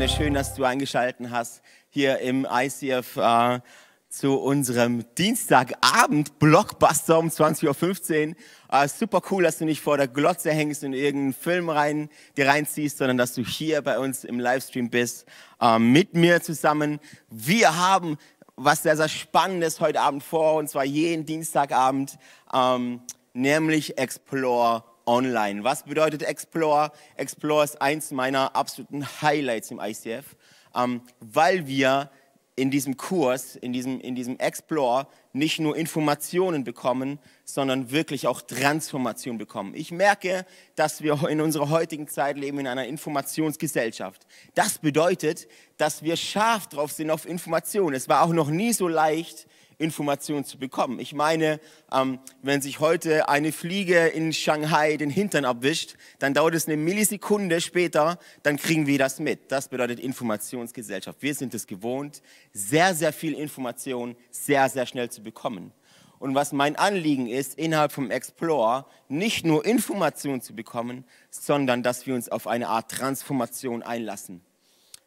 Gemeinde, schön, dass du eingeschaltet hast hier im ICF äh, zu unserem Dienstagabend Blockbuster um 20.15 Uhr. Äh, super cool, dass du nicht vor der Glotze hängst und irgendeinen Film rein, dir reinziehst, sondern dass du hier bei uns im Livestream bist, äh, mit mir zusammen. Wir haben was sehr, sehr Spannendes heute Abend vor, und zwar jeden Dienstagabend, ähm, nämlich Explore online. Was bedeutet Explore? Explore ist eins meiner absoluten Highlights im ICF, ähm, weil wir in diesem Kurs, in diesem, in diesem Explore nicht nur Informationen bekommen, sondern wirklich auch Transformation bekommen. Ich merke, dass wir in unserer heutigen Zeit leben in einer Informationsgesellschaft. Das bedeutet, dass wir scharf drauf sind auf Informationen. Es war auch noch nie so leicht, Informationen zu bekommen. Ich meine, ähm, wenn sich heute eine Fliege in Shanghai den Hintern abwischt, dann dauert es eine Millisekunde später, dann kriegen wir das mit. Das bedeutet Informationsgesellschaft. Wir sind es gewohnt, sehr, sehr viel Information sehr, sehr schnell zu bekommen. Und was mein Anliegen ist, innerhalb vom Explore nicht nur Informationen zu bekommen, sondern dass wir uns auf eine Art Transformation einlassen.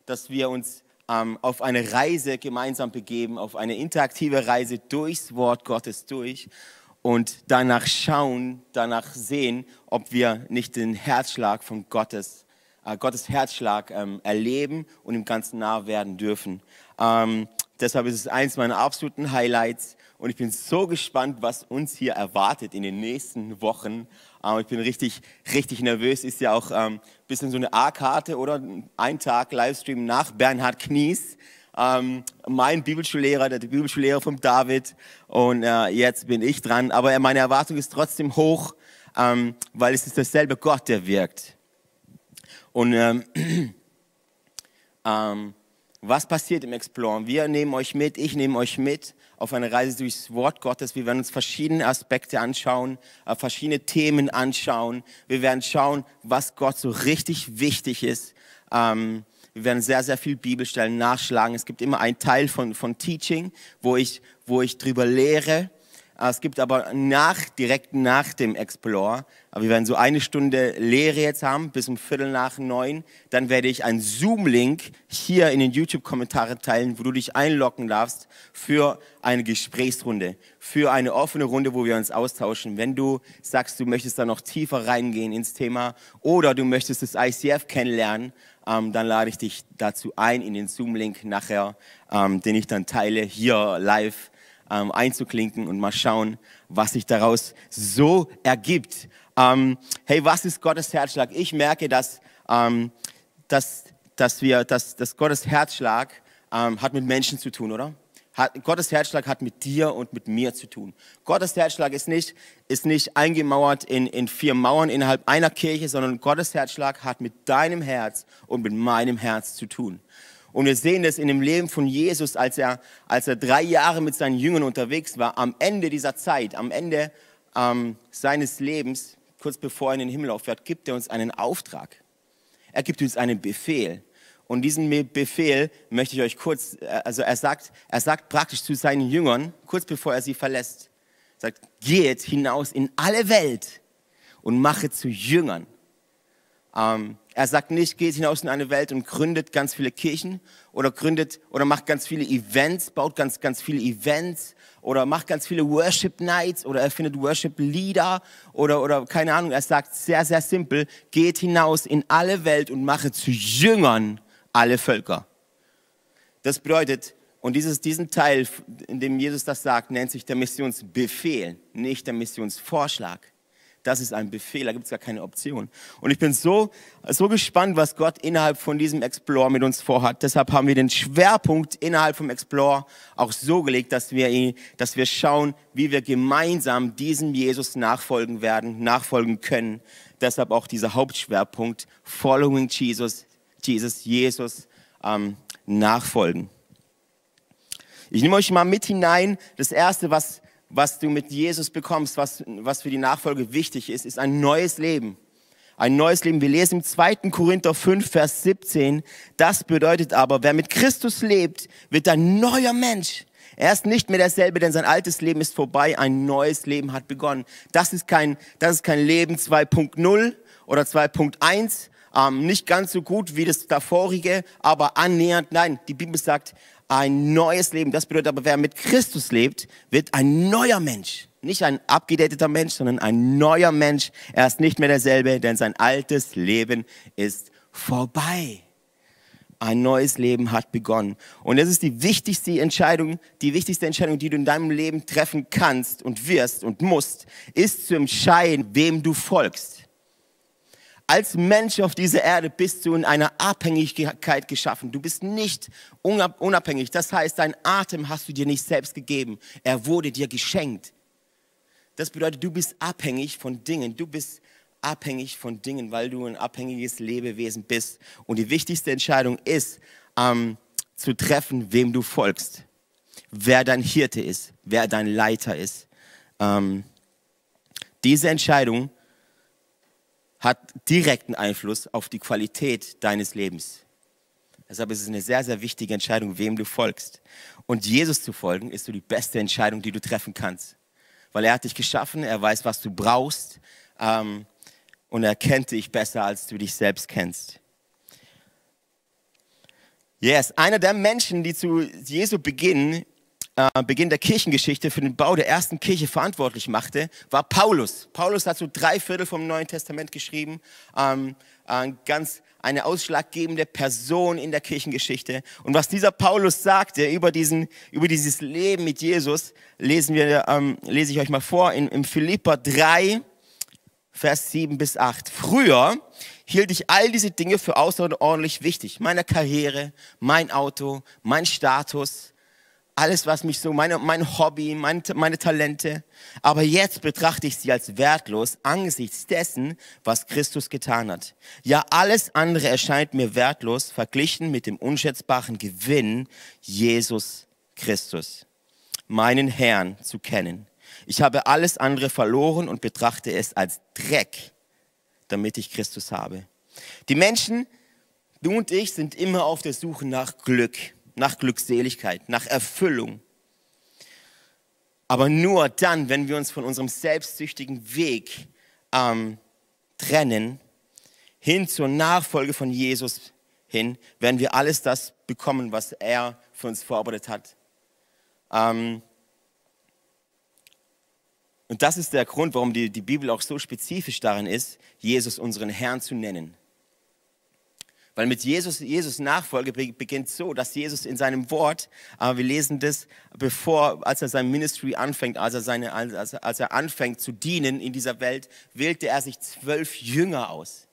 Dass wir uns ähm, auf eine Reise gemeinsam begeben, auf eine interaktive Reise durchs Wort Gottes durch und danach schauen, danach sehen, ob wir nicht den Herzschlag von Gottes, äh, Gottes Herzschlag ähm, erleben und im Ganzen nah werden dürfen. Ähm, deshalb ist es eins meiner absoluten Highlights und ich bin so gespannt, was uns hier erwartet in den nächsten Wochen. Ähm, ich bin richtig, richtig nervös. Ist ja auch ein ähm, bisschen so eine A-Karte, oder? Ein Tag Livestream nach Bernhard Knies. Ähm, mein Bibelschullehrer, der Bibelschullehrer von David. Und äh, jetzt bin ich dran. Aber meine Erwartung ist trotzdem hoch, ähm, weil es ist derselbe Gott, der wirkt. Und ähm, ähm, was passiert im Explore? Wir nehmen euch mit, ich nehme euch mit auf eine Reise durchs Wort Gottes. Wir werden uns verschiedene Aspekte anschauen, äh, verschiedene Themen anschauen. Wir werden schauen, was Gott so richtig wichtig ist. Ähm, wir werden sehr, sehr viel Bibelstellen nachschlagen. Es gibt immer einen Teil von, von Teaching, wo ich, wo ich drüber lehre. Äh, es gibt aber nach, direkt nach dem Explore, wir werden so eine Stunde Lehre jetzt haben, bis um Viertel nach neun. Dann werde ich einen Zoom-Link hier in den YouTube-Kommentaren teilen, wo du dich einloggen darfst für eine Gesprächsrunde, für eine offene Runde, wo wir uns austauschen. Wenn du sagst, du möchtest da noch tiefer reingehen ins Thema oder du möchtest das ICF kennenlernen, ähm, dann lade ich dich dazu ein in den Zoom-Link nachher, ähm, den ich dann teile hier live ähm, einzuklinken und mal schauen, was sich daraus so ergibt. Ähm, hey, was ist Gottes Herzschlag? Ich merke, dass, ähm, dass, dass, wir, dass, dass Gottes Herzschlag ähm, hat mit Menschen zu tun, oder? Hat, Gottes Herzschlag hat mit dir und mit mir zu tun. Gottes Herzschlag ist nicht, ist nicht eingemauert in, in vier Mauern innerhalb einer Kirche, sondern Gottes Herzschlag hat mit deinem Herz und mit meinem Herz zu tun. Und wir sehen das in dem Leben von Jesus, als er, als er drei Jahre mit seinen Jüngern unterwegs war. Am Ende dieser Zeit, am Ende ähm, seines Lebens, kurz bevor er in den Himmel auffährt, gibt er uns einen Auftrag. Er gibt uns einen Befehl. Und diesen Befehl möchte ich euch kurz, äh, also er sagt, er sagt praktisch zu seinen Jüngern, kurz bevor er sie verlässt, sagt, geht hinaus in alle Welt und mache zu Jüngern. Ähm, er sagt nicht, geht hinaus in eine Welt und gründet ganz viele Kirchen oder gründet oder macht ganz viele Events, baut ganz, ganz viele Events oder macht ganz viele Worship Nights oder erfindet Worship Lieder oder, oder keine Ahnung. Er sagt sehr, sehr simpel, geht hinaus in alle Welt und mache zu Jüngern alle Völker. Das bedeutet, und dieses, diesen Teil, in dem Jesus das sagt, nennt sich der Missionsbefehl, nicht der Missionsvorschlag. Das ist ein Befehl, da gibt es gar keine Option. Und ich bin so, so gespannt, was Gott innerhalb von diesem Explore mit uns vorhat. Deshalb haben wir den Schwerpunkt innerhalb vom Explore auch so gelegt, dass wir, ihn, dass wir schauen, wie wir gemeinsam diesem Jesus nachfolgen werden, nachfolgen können. Deshalb auch dieser Hauptschwerpunkt, Following Jesus, Jesus, Jesus ähm, nachfolgen. Ich nehme euch mal mit hinein. Das erste, was was du mit Jesus bekommst, was, was für die Nachfolge wichtig ist, ist ein neues Leben. Ein neues Leben. Wir lesen im 2. Korinther 5, Vers 17. Das bedeutet aber, wer mit Christus lebt, wird ein neuer Mensch. Er ist nicht mehr derselbe, denn sein altes Leben ist vorbei. Ein neues Leben hat begonnen. Das ist kein, das ist kein Leben 2.0 oder 2.1, ähm, nicht ganz so gut wie das davorige, aber annähernd. Nein, die Bibel sagt, ein neues Leben. Das bedeutet aber, wer mit Christus lebt, wird ein neuer Mensch. Nicht ein abgedateter Mensch, sondern ein neuer Mensch. Er ist nicht mehr derselbe, denn sein altes Leben ist vorbei. Ein neues Leben hat begonnen. Und das ist die wichtigste Entscheidung, die wichtigste Entscheidung, die du in deinem Leben treffen kannst und wirst und musst, ist zu entscheiden, wem du folgst. Als Mensch auf dieser Erde bist du in einer Abhängigkeit geschaffen. Du bist nicht unabhängig. Das heißt, dein Atem hast du dir nicht selbst gegeben. Er wurde dir geschenkt. Das bedeutet, du bist abhängig von Dingen. Du bist abhängig von Dingen, weil du ein abhängiges Lebewesen bist. Und die wichtigste Entscheidung ist, ähm, zu treffen, wem du folgst. Wer dein Hirte ist, wer dein Leiter ist. Ähm, diese Entscheidung hat direkten Einfluss auf die Qualität deines Lebens. Deshalb ist es eine sehr, sehr wichtige Entscheidung, wem du folgst. Und Jesus zu folgen, ist so die beste Entscheidung, die du treffen kannst. Weil er hat dich geschaffen, er weiß, was du brauchst ähm, und er kennt dich besser, als du dich selbst kennst. Yes, einer der Menschen, die zu Jesu beginnen, äh, Beginn der Kirchengeschichte für den Bau der ersten Kirche verantwortlich machte, war Paulus. Paulus hat so drei Viertel vom Neuen Testament geschrieben, ähm, äh, ganz eine ausschlaggebende Person in der Kirchengeschichte. Und was dieser Paulus sagte über, diesen, über dieses Leben mit Jesus, lesen wir, ähm, lese ich euch mal vor in, in Philippa 3, Vers 7 bis 8. Früher hielt ich all diese Dinge für außerordentlich wichtig. Meine Karriere, mein Auto, mein Status, alles, was mich so, meine, mein Hobby, meine, meine Talente. Aber jetzt betrachte ich sie als wertlos angesichts dessen, was Christus getan hat. Ja, alles andere erscheint mir wertlos verglichen mit dem unschätzbaren Gewinn, Jesus Christus, meinen Herrn zu kennen. Ich habe alles andere verloren und betrachte es als Dreck, damit ich Christus habe. Die Menschen, du und ich, sind immer auf der Suche nach Glück nach Glückseligkeit, nach Erfüllung. Aber nur dann, wenn wir uns von unserem selbstsüchtigen Weg ähm, trennen, hin zur Nachfolge von Jesus hin, werden wir alles das bekommen, was er für uns vorbereitet hat. Ähm, und das ist der Grund, warum die, die Bibel auch so spezifisch darin ist, Jesus unseren Herrn zu nennen. Weil mit Jesus, Jesus Nachfolge beginnt so, dass Jesus in seinem Wort, aber wir lesen das, bevor, als er sein Ministry anfängt, als er, seine, als, als er anfängt zu dienen in dieser Welt, wählte er sich zwölf Jünger aus.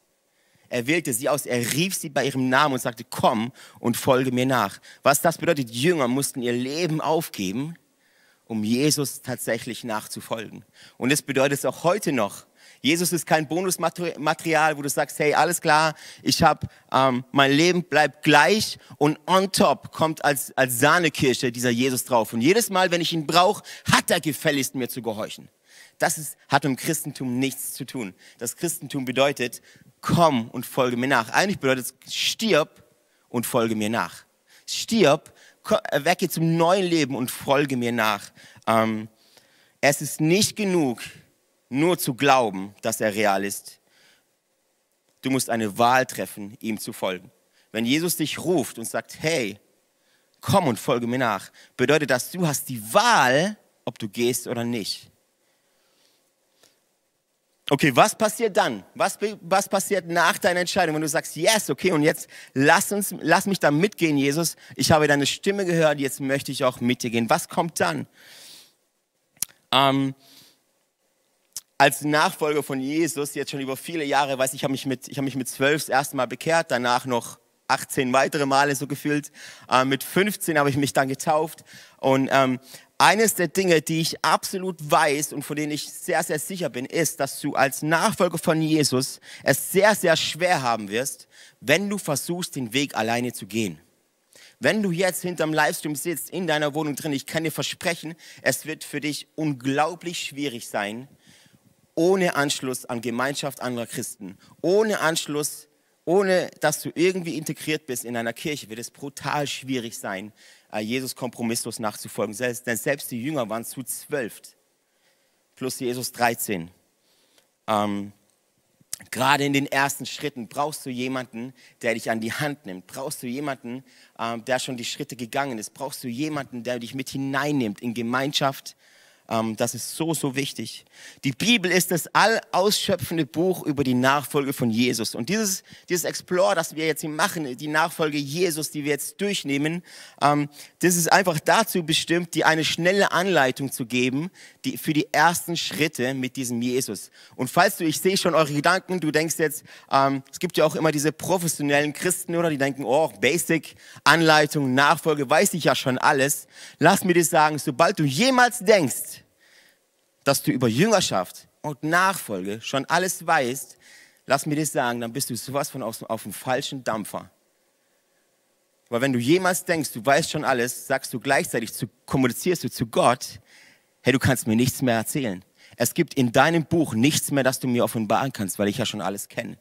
Er wählte sie aus, er rief sie bei ihrem Namen und sagte, komm und folge mir nach. Was das bedeutet, Jünger mussten ihr Leben aufgeben, um Jesus tatsächlich nachzufolgen. Und das bedeutet es auch heute noch. Jesus ist kein Bonusmaterial, wo du sagst, hey, alles klar, ich habe, ähm, mein Leben bleibt gleich und on top kommt als, als Sahnekirsche dieser Jesus drauf. Und jedes Mal, wenn ich ihn brauche, hat er gefälligst mir zu gehorchen. Das ist, hat im Christentum nichts zu tun. Das Christentum bedeutet, komm und folge mir nach. Eigentlich bedeutet es, stirb und folge mir nach. Stirb, wecke zum neuen Leben und folge mir nach. Ähm, es ist nicht genug, nur zu glauben, dass er real ist. Du musst eine Wahl treffen, ihm zu folgen. Wenn Jesus dich ruft und sagt, hey, komm und folge mir nach, bedeutet das, du hast die Wahl, ob du gehst oder nicht. Okay, was passiert dann? Was, was passiert nach deiner Entscheidung, wenn du sagst, yes, okay, und jetzt lass, uns, lass mich da mitgehen, Jesus. Ich habe deine Stimme gehört, jetzt möchte ich auch mit dir gehen. Was kommt dann? Ähm, als Nachfolger von Jesus, jetzt schon über viele Jahre, weiß ich, habe mich mit, ich habe mich mit zwölf das erste Mal bekehrt, danach noch 18 weitere Male so gefühlt. Äh, mit 15 habe ich mich dann getauft. Und ähm, eines der Dinge, die ich absolut weiß und von denen ich sehr, sehr sicher bin, ist, dass du als Nachfolger von Jesus es sehr, sehr schwer haben wirst, wenn du versuchst, den Weg alleine zu gehen. Wenn du jetzt hinterm Livestream sitzt, in deiner Wohnung drin, ich kann dir versprechen, es wird für dich unglaublich schwierig sein, ohne Anschluss an Gemeinschaft anderer Christen, ohne Anschluss, ohne dass du irgendwie integriert bist in einer Kirche, wird es brutal schwierig sein, äh, Jesus kompromisslos nachzufolgen. Denn selbst die Jünger waren zu zwölf, plus Jesus 13. Ähm, Gerade in den ersten Schritten brauchst du jemanden, der dich an die Hand nimmt. Brauchst du jemanden, ähm, der schon die Schritte gegangen ist. Brauchst du jemanden, der dich mit hineinnimmt in Gemeinschaft, das ist so, so wichtig. Die Bibel ist das allausschöpfende Buch über die Nachfolge von Jesus. Und dieses, dieses Explore, das wir jetzt hier machen, die Nachfolge Jesus, die wir jetzt durchnehmen, ähm, das ist einfach dazu bestimmt, dir eine schnelle Anleitung zu geben die, für die ersten Schritte mit diesem Jesus. Und falls du, ich sehe schon eure Gedanken, du denkst jetzt, ähm, es gibt ja auch immer diese professionellen Christen, oder? Die denken, oh, Basic, Anleitung, Nachfolge, weiß ich ja schon alles. Lass mir das sagen, sobald du jemals denkst, dass du über Jüngerschaft und Nachfolge schon alles weißt, lass mir das sagen, dann bist du sowas von auf, auf dem falschen Dampfer. Weil wenn du jemals denkst, du weißt schon alles, sagst du gleichzeitig, zu, kommunizierst du zu Gott, hey, du kannst mir nichts mehr erzählen. Es gibt in deinem Buch nichts mehr, das du mir offenbaren kannst, weil ich ja schon alles kenne.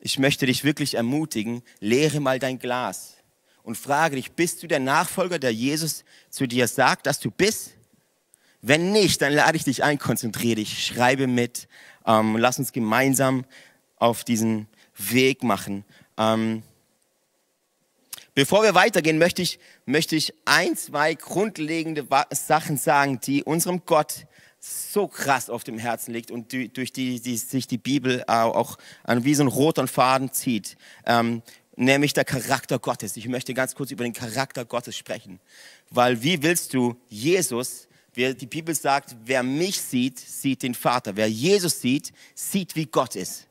Ich möchte dich wirklich ermutigen, leere mal dein Glas und frage dich, bist du der Nachfolger, der Jesus zu dir sagt, dass du bist? Wenn nicht, dann lade ich dich ein, konzentriere dich, schreibe mit, ähm, lass uns gemeinsam auf diesen Weg machen. Ähm, bevor wir weitergehen, möchte ich, möchte ich ein, zwei grundlegende Sachen sagen, die unserem Gott so krass auf dem Herzen liegt und die, durch die, die sich die Bibel auch an wie so ein roter Faden zieht. Ähm, nämlich der Charakter Gottes. Ich möchte ganz kurz über den Charakter Gottes sprechen. Weil wie willst du Jesus die Bibel sagt, wer mich sieht, sieht den Vater. Wer Jesus sieht, sieht, wie Gott ist.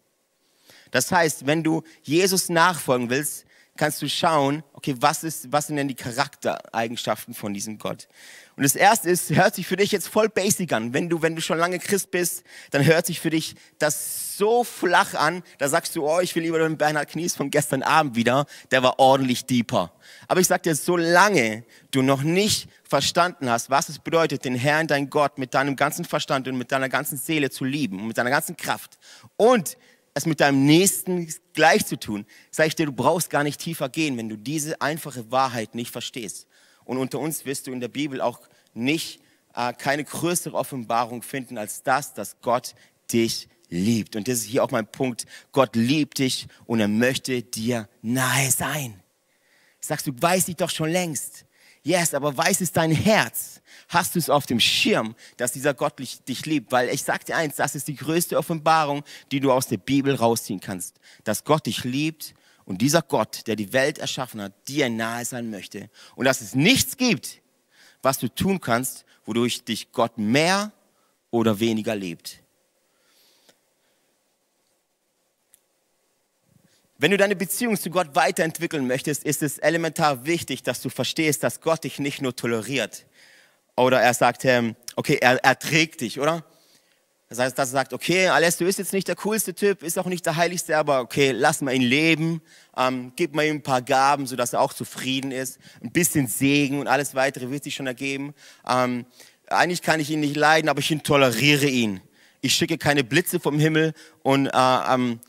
Das heißt, wenn du Jesus nachfolgen willst, kannst du schauen, okay, was, ist, was sind denn die Charaktereigenschaften von diesem Gott? Und das erste ist, hört sich für dich jetzt voll basic an. Wenn du, wenn du schon lange Christ bist, dann hört sich für dich das so flach an, da sagst du, oh, ich will lieber den Bernhard Knies von gestern Abend wieder, der war ordentlich deeper. Aber ich sag dir, solange du noch nicht verstanden hast, was es bedeutet, den Herrn, dein Gott, mit deinem ganzen Verstand und mit deiner ganzen Seele zu lieben und mit deiner ganzen Kraft und es mit deinem Nächsten gleich zu tun, sage ich dir, du brauchst gar nicht tiefer gehen, wenn du diese einfache Wahrheit nicht verstehst. Und unter uns wirst du in der Bibel auch nicht äh, keine größere Offenbarung finden als das, dass Gott dich liebt. Und das ist hier auch mein Punkt. Gott liebt dich und er möchte dir nahe sein. Sagst du, weiß ich doch schon längst. Yes, aber weiß es dein Herz? Hast du es auf dem Schirm, dass dieser Gott dich liebt? Weil ich sag dir eins, das ist die größte Offenbarung, die du aus der Bibel rausziehen kannst. Dass Gott dich liebt und dieser Gott, der die Welt erschaffen hat, dir nahe sein möchte. Und dass es nichts gibt, was du tun kannst, wodurch dich Gott mehr oder weniger liebt. Wenn du deine Beziehung zu Gott weiterentwickeln möchtest, ist es elementar wichtig, dass du verstehst, dass Gott dich nicht nur toleriert. Oder er sagt, ähm, okay, er, er trägt dich, oder? Das heißt, dass er sagt, okay, Alessio ist jetzt nicht der coolste Typ, ist auch nicht der heiligste, aber okay, lass mal ihn leben, ähm, gib mal ihm ein paar Gaben, sodass er auch zufrieden ist, ein bisschen Segen und alles weitere wird sich schon ergeben. Ähm, eigentlich kann ich ihn nicht leiden, aber ich toleriere ihn. Ich schicke keine Blitze vom Himmel und äh, ähm,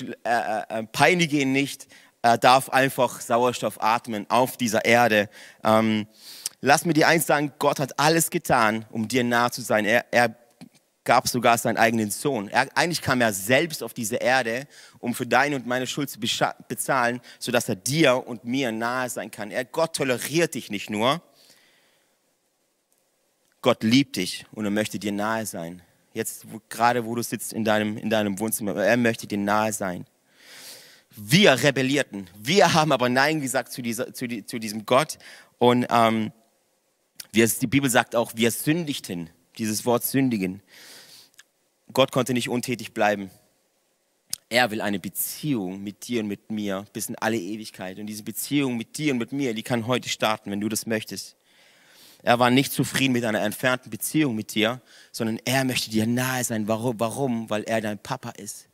äh, äh, äh, peinige ihn nicht, er darf einfach Sauerstoff atmen auf dieser Erde. Ähm, lass mir dir eins sagen, Gott hat alles getan, um dir nah zu sein. Er, er gab sogar seinen eigenen Sohn. Er, eigentlich kam er selbst auf diese Erde, um für deine und meine Schuld zu bezahlen, sodass er dir und mir nahe sein kann. Er, Gott toleriert dich nicht nur, Gott liebt dich und er möchte dir nahe sein jetzt wo, gerade wo du sitzt in deinem, in deinem Wohnzimmer. Er möchte dir nahe sein. Wir rebellierten. Wir haben aber Nein gesagt zu, dieser, zu, die, zu diesem Gott. Und ähm, wir, die Bibel sagt auch, wir sündigten. Dieses Wort sündigen. Gott konnte nicht untätig bleiben. Er will eine Beziehung mit dir und mit mir bis in alle Ewigkeit. Und diese Beziehung mit dir und mit mir, die kann heute starten, wenn du das möchtest. Er war nicht zufrieden mit einer entfernten Beziehung mit dir, sondern er möchte dir nahe sein. Warum? Warum? Weil er dein Papa ist.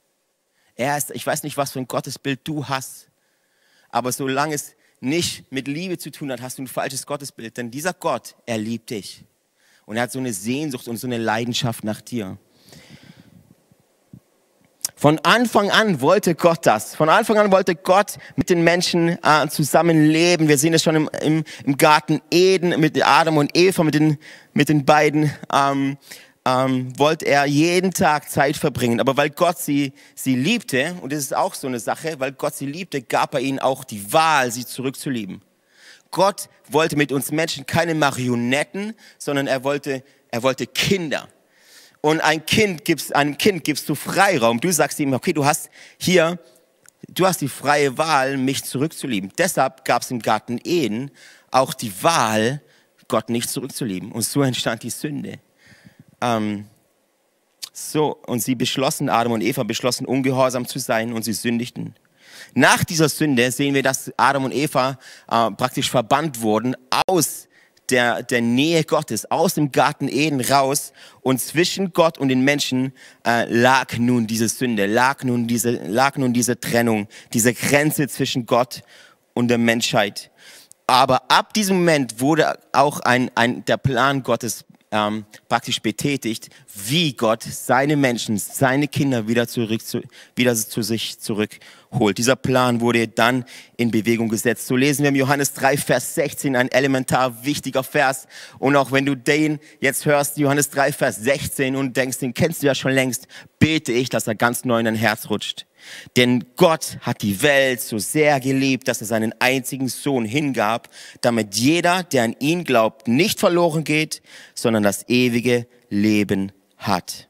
Er ist, ich weiß nicht, was für ein Gottesbild du hast, aber solange es nicht mit Liebe zu tun hat, hast du ein falsches Gottesbild. Denn dieser Gott, er liebt dich. Und er hat so eine Sehnsucht und so eine Leidenschaft nach dir. Von Anfang an wollte Gott das. Von Anfang an wollte Gott mit den Menschen äh, zusammenleben. Wir sehen es schon im, im, im, Garten Eden mit Adam und Eva, mit den, mit den beiden. Ähm, ähm, wollte er jeden Tag Zeit verbringen. Aber weil Gott sie, sie liebte, und das ist auch so eine Sache, weil Gott sie liebte, gab er ihnen auch die Wahl, sie zurückzulieben. Gott wollte mit uns Menschen keine Marionetten, sondern er wollte, er wollte Kinder. Und ein Kind gibst, einem Kind gibst du Freiraum. Du sagst ihm, okay, du hast hier, du hast die freie Wahl, mich zurückzulieben. Deshalb gab es im Garten Eden auch die Wahl, Gott nicht zurückzulieben. Und so entstand die Sünde. Ähm, so, und sie beschlossen, Adam und Eva beschlossen, ungehorsam zu sein und sie sündigten. Nach dieser Sünde sehen wir, dass Adam und Eva äh, praktisch verbannt wurden aus der, der Nähe Gottes, aus dem Garten Eden raus. Und zwischen Gott und den Menschen äh, lag nun diese Sünde, lag nun diese, lag nun diese Trennung, diese Grenze zwischen Gott und der Menschheit. Aber ab diesem Moment wurde auch ein, ein, der Plan Gottes ähm, praktisch betätigt, wie Gott seine Menschen, seine Kinder wieder, zurück zu, wieder zu sich zurückholt. Dieser Plan wurde dann in Bewegung gesetzt. So lesen wir im Johannes 3, Vers 16, ein elementar wichtiger Vers. Und auch wenn du den jetzt hörst, Johannes 3, Vers 16 und denkst, den kennst du ja schon längst, bete ich, dass er ganz neu in dein Herz rutscht. Denn Gott hat die Welt so sehr geliebt, dass er seinen einzigen Sohn hingab, damit jeder, der an ihn glaubt, nicht verloren geht, sondern das ewige Leben hat.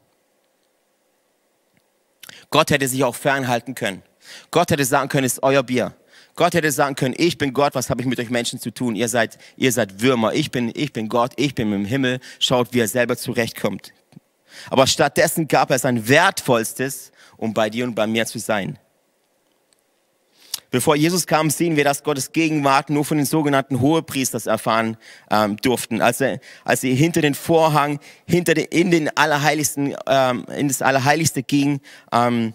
Gott hätte sich auch fernhalten können. Gott hätte sagen können, es ist euer Bier. Gott hätte sagen können, ich bin Gott, was habe ich mit euch Menschen zu tun? Ihr seid, ihr seid Würmer, ich bin, ich bin Gott, ich bin im Himmel. Schaut, wie er selber zurechtkommt. Aber stattdessen gab er sein Wertvollstes, um bei dir und bei mir zu sein. Bevor Jesus kam, sehen wir, dass Gottes Gegenwart nur von den sogenannten Hohepriesters erfahren ähm, durften. Als, er, als sie hinter den Vorhang, hinter den, in den Allerheiligsten, ähm, in das Allerheiligste ging, ähm,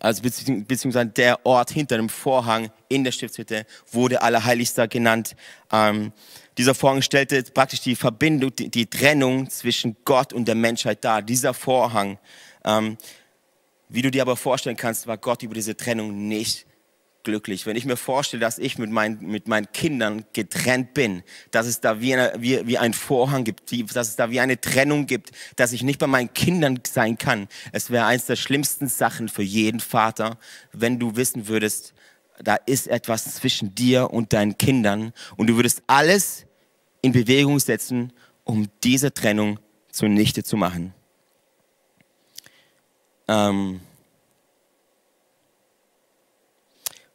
also beziehungsweise der Ort hinter dem Vorhang in der Stiftshütte wurde Allerheiligster genannt. Ähm, dieser Vorhang stellte praktisch die Verbindung, die, die, Trennung zwischen Gott und der Menschheit dar. Dieser Vorhang. Ähm, wie du dir aber vorstellen kannst, war Gott über diese Trennung nicht glücklich. Wenn ich mir vorstelle, dass ich mit, mein, mit meinen Kindern getrennt bin, dass es da wie, eine, wie, wie ein Vorhang gibt, dass es da wie eine Trennung gibt, dass ich nicht bei meinen Kindern sein kann. Es wäre eins der schlimmsten Sachen für jeden Vater, wenn du wissen würdest, da ist etwas zwischen dir und deinen Kindern und du würdest alles in Bewegung setzen, um diese Trennung zunichte zu machen. Ähm,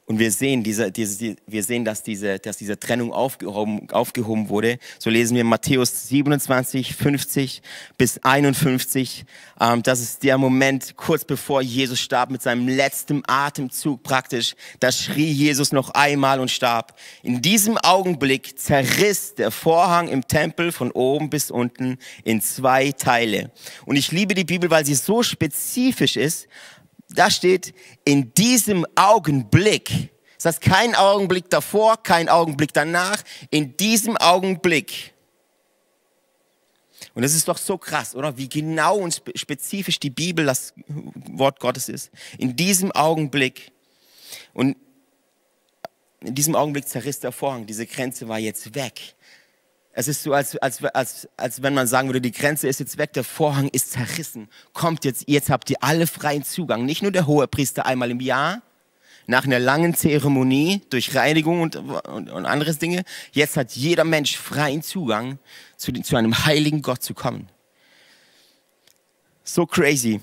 Und wir sehen, diese, diese, wir sehen dass, diese, dass diese Trennung aufgehoben, aufgehoben wurde. So lesen wir Matthäus 27, 50 bis 51. Ähm, das ist der Moment, kurz bevor Jesus starb, mit seinem letzten Atemzug praktisch. Da schrie Jesus noch einmal und starb. In diesem Augenblick zerriss der Vorhang im Tempel von oben bis unten in zwei Teile. Und ich liebe die Bibel, weil sie so spezifisch ist da steht, in diesem Augenblick, das heißt kein Augenblick davor, kein Augenblick danach, in diesem Augenblick. Und das ist doch so krass, oder? Wie genau und spezifisch die Bibel das Wort Gottes ist. In diesem Augenblick. Und in diesem Augenblick zerriss der Vorhang. Diese Grenze war jetzt weg. Es ist so, als, als, als, als wenn man sagen würde, die Grenze ist jetzt weg, der Vorhang ist zerrissen. Kommt jetzt, jetzt habt ihr alle freien Zugang. Nicht nur der hohe Priester einmal im Jahr, nach einer langen Zeremonie durch Reinigung und, und, und anderes Dinge. Jetzt hat jeder Mensch freien Zugang zu, zu einem heiligen Gott zu kommen. So crazy.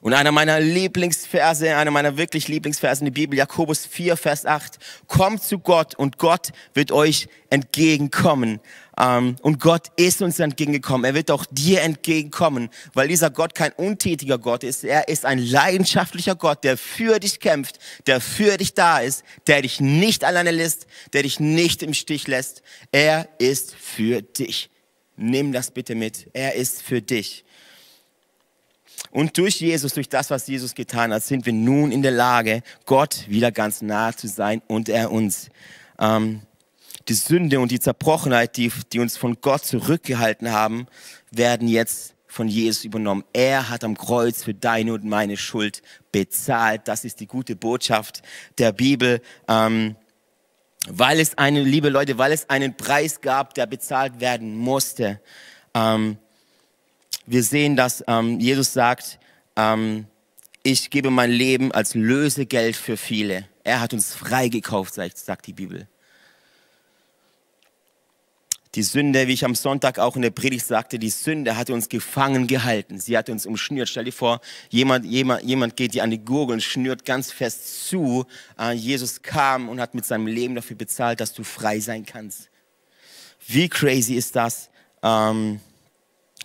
Und einer meiner Lieblingsverse, einer meiner wirklich Lieblingsverse in der Bibel, Jakobus 4, Vers 8. Kommt zu Gott und Gott wird euch entgegenkommen. Ähm, und Gott ist uns entgegengekommen. Er wird auch dir entgegenkommen, weil dieser Gott kein untätiger Gott ist. Er ist ein leidenschaftlicher Gott, der für dich kämpft, der für dich da ist, der dich nicht alleine lässt, der dich nicht im Stich lässt. Er ist für dich. Nimm das bitte mit. Er ist für dich. Und durch Jesus, durch das, was Jesus getan hat, sind wir nun in der Lage, Gott wieder ganz nahe zu sein und er uns. Ähm, die Sünde und die Zerbrochenheit, die, die uns von Gott zurückgehalten haben, werden jetzt von Jesus übernommen. Er hat am Kreuz für deine und meine Schuld bezahlt. Das ist die gute Botschaft der Bibel. Ähm, weil es einen, liebe Leute, weil es einen Preis gab, der bezahlt werden musste. Ähm, wir sehen, dass ähm, Jesus sagt, ähm, ich gebe mein Leben als Lösegeld für viele. Er hat uns freigekauft, sagt die Bibel. Die Sünde, wie ich am Sonntag auch in der Predigt sagte, die Sünde hat uns gefangen gehalten. Sie hat uns umschnürt. Stell dir vor, jemand, jemand, jemand geht dir an die Gurgel und schnürt ganz fest zu. Äh, Jesus kam und hat mit seinem Leben dafür bezahlt, dass du frei sein kannst. Wie crazy ist das? Ähm,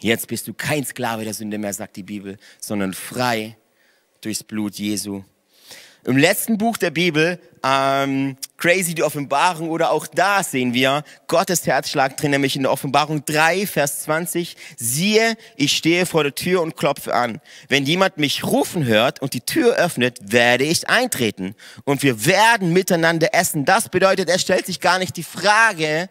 jetzt bist du kein Sklave der Sünde mehr, sagt die Bibel, sondern frei durchs Blut Jesu. Im letzten Buch der Bibel, ähm, Crazy die Offenbarung, oder auch da sehen wir Gottes Herzschlag drin, nämlich in der Offenbarung 3, Vers 20. Siehe, ich stehe vor der Tür und klopfe an. Wenn jemand mich rufen hört und die Tür öffnet, werde ich eintreten. Und wir werden miteinander essen. Das bedeutet, er stellt sich gar nicht die Frage,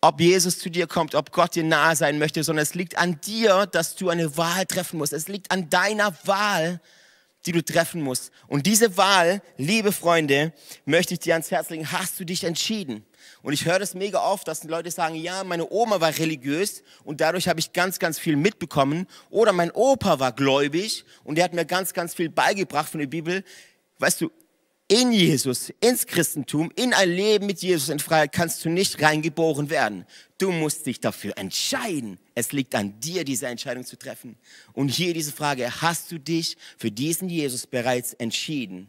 ob Jesus zu dir kommt, ob Gott dir nahe sein möchte, sondern es liegt an dir, dass du eine Wahl treffen musst. Es liegt an deiner Wahl, die du treffen musst. Und diese Wahl, liebe Freunde, möchte ich dir ans Herz legen. Hast du dich entschieden? Und ich höre das mega oft, dass Leute sagen, ja, meine Oma war religiös und dadurch habe ich ganz, ganz viel mitbekommen. Oder mein Opa war gläubig und der hat mir ganz, ganz viel beigebracht von der Bibel. Weißt du, in Jesus, ins Christentum, in ein Leben mit Jesus in Freiheit kannst du nicht reingeboren werden. Du musst dich dafür entscheiden. Es liegt an dir, diese Entscheidung zu treffen. Und hier diese Frage, hast du dich für diesen Jesus bereits entschieden?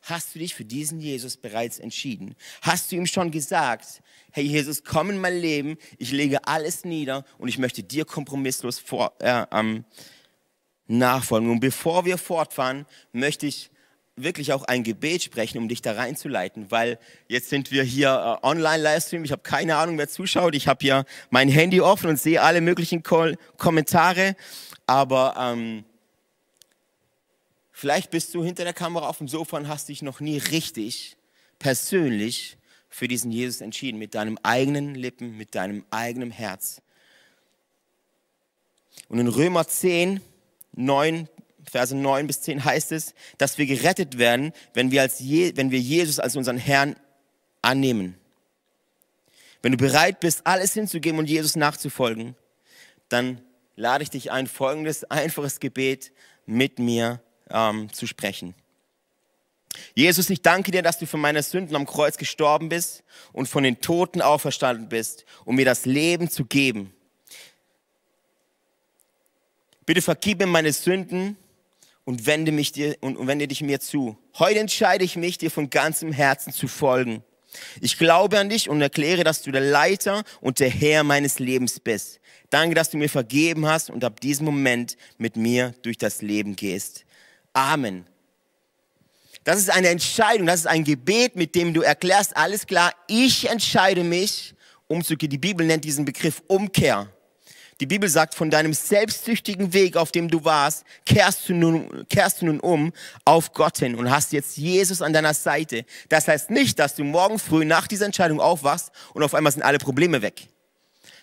Hast du dich für diesen Jesus bereits entschieden? Hast du ihm schon gesagt, hey Jesus, komm in mein Leben, ich lege alles nieder und ich möchte dir kompromisslos vor, äh, ähm, nachfolgen. Und bevor wir fortfahren, möchte ich wirklich auch ein Gebet sprechen, um dich da reinzuleiten, weil jetzt sind wir hier äh, online-Livestream, ich habe keine Ahnung, wer zuschaut, ich habe hier mein Handy offen und sehe alle möglichen Ko Kommentare, aber ähm, vielleicht bist du hinter der Kamera auf dem Sofa und hast dich noch nie richtig persönlich für diesen Jesus entschieden, mit deinem eigenen Lippen, mit deinem eigenen Herz. Und in Römer 10, 9 Verse 9 bis 10 heißt es, dass wir gerettet werden, wenn wir, als Je wenn wir Jesus als unseren Herrn annehmen. Wenn du bereit bist, alles hinzugeben und Jesus nachzufolgen, dann lade ich dich ein, folgendes einfaches Gebet mit mir ähm, zu sprechen. Jesus, ich danke dir, dass du für meine Sünden am Kreuz gestorben bist und von den Toten auferstanden bist, um mir das Leben zu geben. Bitte vergib mir meine Sünden und wende mich dir und, wende dich mir zu. Heute entscheide ich mich, dir von ganzem Herzen zu folgen. Ich glaube an dich und erkläre, dass du der Leiter und der Herr meines Lebens bist. Danke, dass du mir vergeben hast und ab diesem Moment mit mir durch das Leben gehst. Amen. Das ist eine Entscheidung, das ist ein Gebet, mit dem du erklärst, alles klar, ich entscheide mich, umzugehen. Die Bibel nennt diesen Begriff Umkehr. Die Bibel sagt, von deinem selbstsüchtigen Weg, auf dem du warst, kehrst du nun, kehrst du nun um auf Gott hin und hast jetzt Jesus an deiner Seite. Das heißt nicht, dass du morgen früh nach dieser Entscheidung aufwachst und auf einmal sind alle Probleme weg.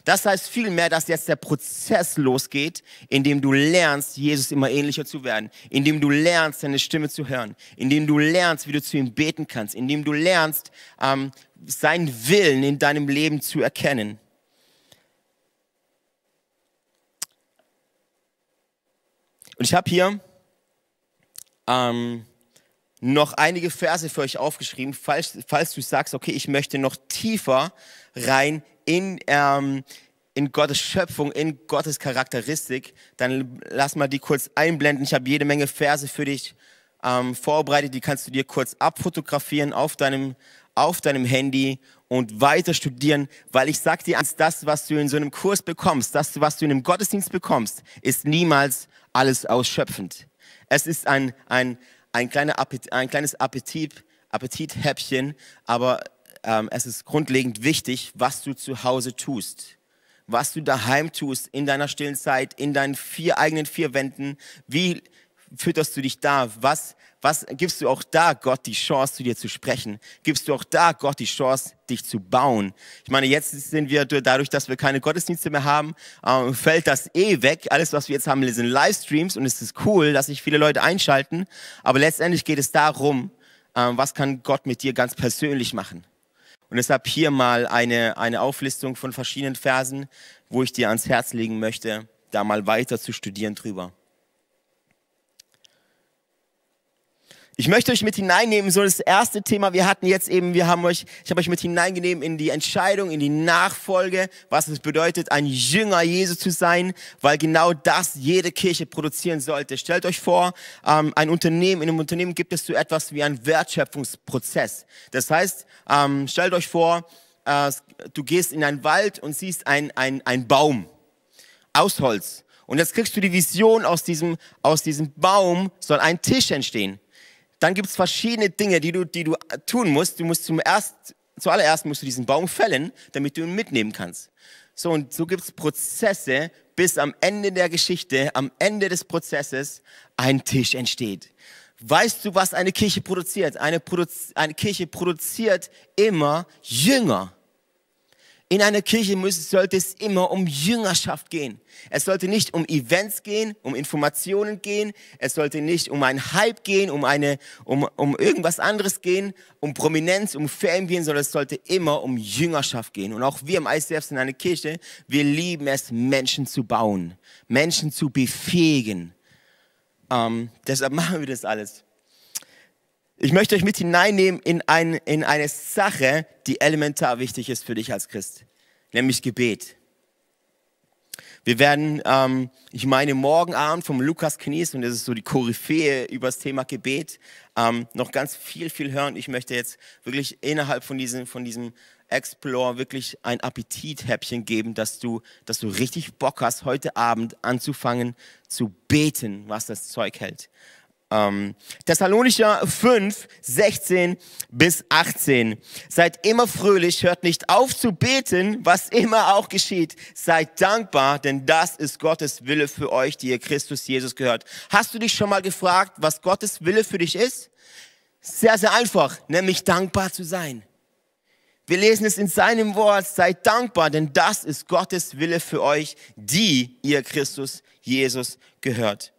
Das heißt vielmehr, dass jetzt der Prozess losgeht, in dem du lernst, Jesus immer ähnlicher zu werden, in dem du lernst, seine Stimme zu hören, in dem du lernst, wie du zu ihm beten kannst, in dem du lernst, ähm, seinen Willen in deinem Leben zu erkennen. Und ich habe hier ähm, noch einige Verse für euch aufgeschrieben, falls, falls du sagst, okay, ich möchte noch tiefer rein in, ähm, in Gottes Schöpfung, in Gottes Charakteristik, dann lass mal die kurz einblenden. Ich habe jede Menge Verse für dich ähm, vorbereitet, die kannst du dir kurz abfotografieren auf deinem, auf deinem Handy und weiter studieren, weil ich sag dir, das, was du in so einem Kurs bekommst, das, was du in einem Gottesdienst bekommst, ist niemals alles ausschöpfend. Es ist ein, ein, ein, kleiner Appetit, ein kleines Appetit, Appetithäppchen, aber ähm, es ist grundlegend wichtig, was du zu Hause tust. Was du daheim tust, in deiner stillen Zeit, in deinen vier eigenen vier Wänden. Wie fütterst du dich da? Was, was gibst du auch da Gott die Chance, zu dir zu sprechen? Gibst du auch da Gott die Chance, dich zu bauen? Ich meine, jetzt sind wir dadurch, dass wir keine Gottesdienste mehr haben, äh, fällt das eh weg. Alles, was wir jetzt haben, sind Livestreams und es ist cool, dass sich viele Leute einschalten. Aber letztendlich geht es darum, äh, was kann Gott mit dir ganz persönlich machen? Und deshalb hier mal eine, eine Auflistung von verschiedenen Versen, wo ich dir ans Herz legen möchte, da mal weiter zu studieren drüber. Ich möchte euch mit hineinnehmen, so das erste Thema, wir hatten jetzt eben, wir haben euch, ich habe euch mit hineingenommen in die Entscheidung, in die Nachfolge, was es bedeutet, ein Jünger Jesu zu sein, weil genau das jede Kirche produzieren sollte. Stellt euch vor, ähm, ein Unternehmen, in einem Unternehmen gibt es so etwas wie einen Wertschöpfungsprozess. Das heißt, ähm, stellt euch vor, äh, du gehst in einen Wald und siehst ein, ein, ein Baum aus Holz. Und jetzt kriegst du die Vision, aus diesem, aus diesem Baum soll ein Tisch entstehen dann gibt es verschiedene Dinge, die du, die du tun musst. Du musst zum erst, zuallererst musst du diesen Baum fällen, damit du ihn mitnehmen kannst. So, und so gibt es Prozesse, bis am Ende der Geschichte, am Ende des Prozesses, ein Tisch entsteht. Weißt du, was eine Kirche produziert? Eine, Produz eine Kirche produziert immer Jünger. In einer Kirche sollte es immer um Jüngerschaft gehen. Es sollte nicht um Events gehen, um Informationen gehen. Es sollte nicht um einen Hype gehen, um, eine, um, um irgendwas anderes gehen, um Prominenz, um Fame gehen, sondern es sollte immer um Jüngerschaft gehen. Und auch wir im ICF sind eine Kirche. Wir lieben es, Menschen zu bauen, Menschen zu befähigen. Ähm, deshalb machen wir das alles. Ich möchte euch mit hineinnehmen in, ein, in eine Sache, die elementar wichtig ist für dich als Christ, nämlich Gebet. Wir werden, ähm, ich meine, morgen Abend vom Lukas Knies, und das ist so die Koryphäe über das Thema Gebet, ähm, noch ganz viel, viel hören. Ich möchte jetzt wirklich innerhalb von diesem, von diesem Explore wirklich ein Appetithäppchen geben, dass du, dass du richtig Bock hast, heute Abend anzufangen zu beten, was das Zeug hält. Ähm, Thessalonicher 5, 16 bis 18. Seid immer fröhlich, hört nicht auf zu beten, was immer auch geschieht. Seid dankbar, denn das ist Gottes Wille für euch, die ihr Christus Jesus gehört. Hast du dich schon mal gefragt, was Gottes Wille für dich ist? Sehr, sehr einfach, nämlich dankbar zu sein. Wir lesen es in seinem Wort, seid dankbar, denn das ist Gottes Wille für euch, die ihr Christus Jesus gehört.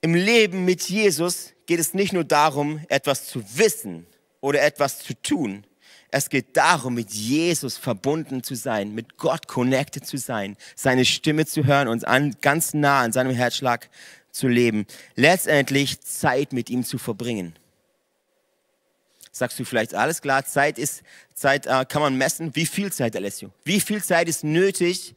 Im Leben mit Jesus geht es nicht nur darum, etwas zu wissen oder etwas zu tun. Es geht darum, mit Jesus verbunden zu sein, mit Gott connected zu sein, seine Stimme zu hören und an, ganz nah an seinem Herzschlag zu leben. Letztendlich Zeit mit ihm zu verbringen. Sagst du vielleicht, alles klar, Zeit ist, Zeit äh, kann man messen. Wie viel Zeit, Alessio? Wie viel Zeit ist nötig,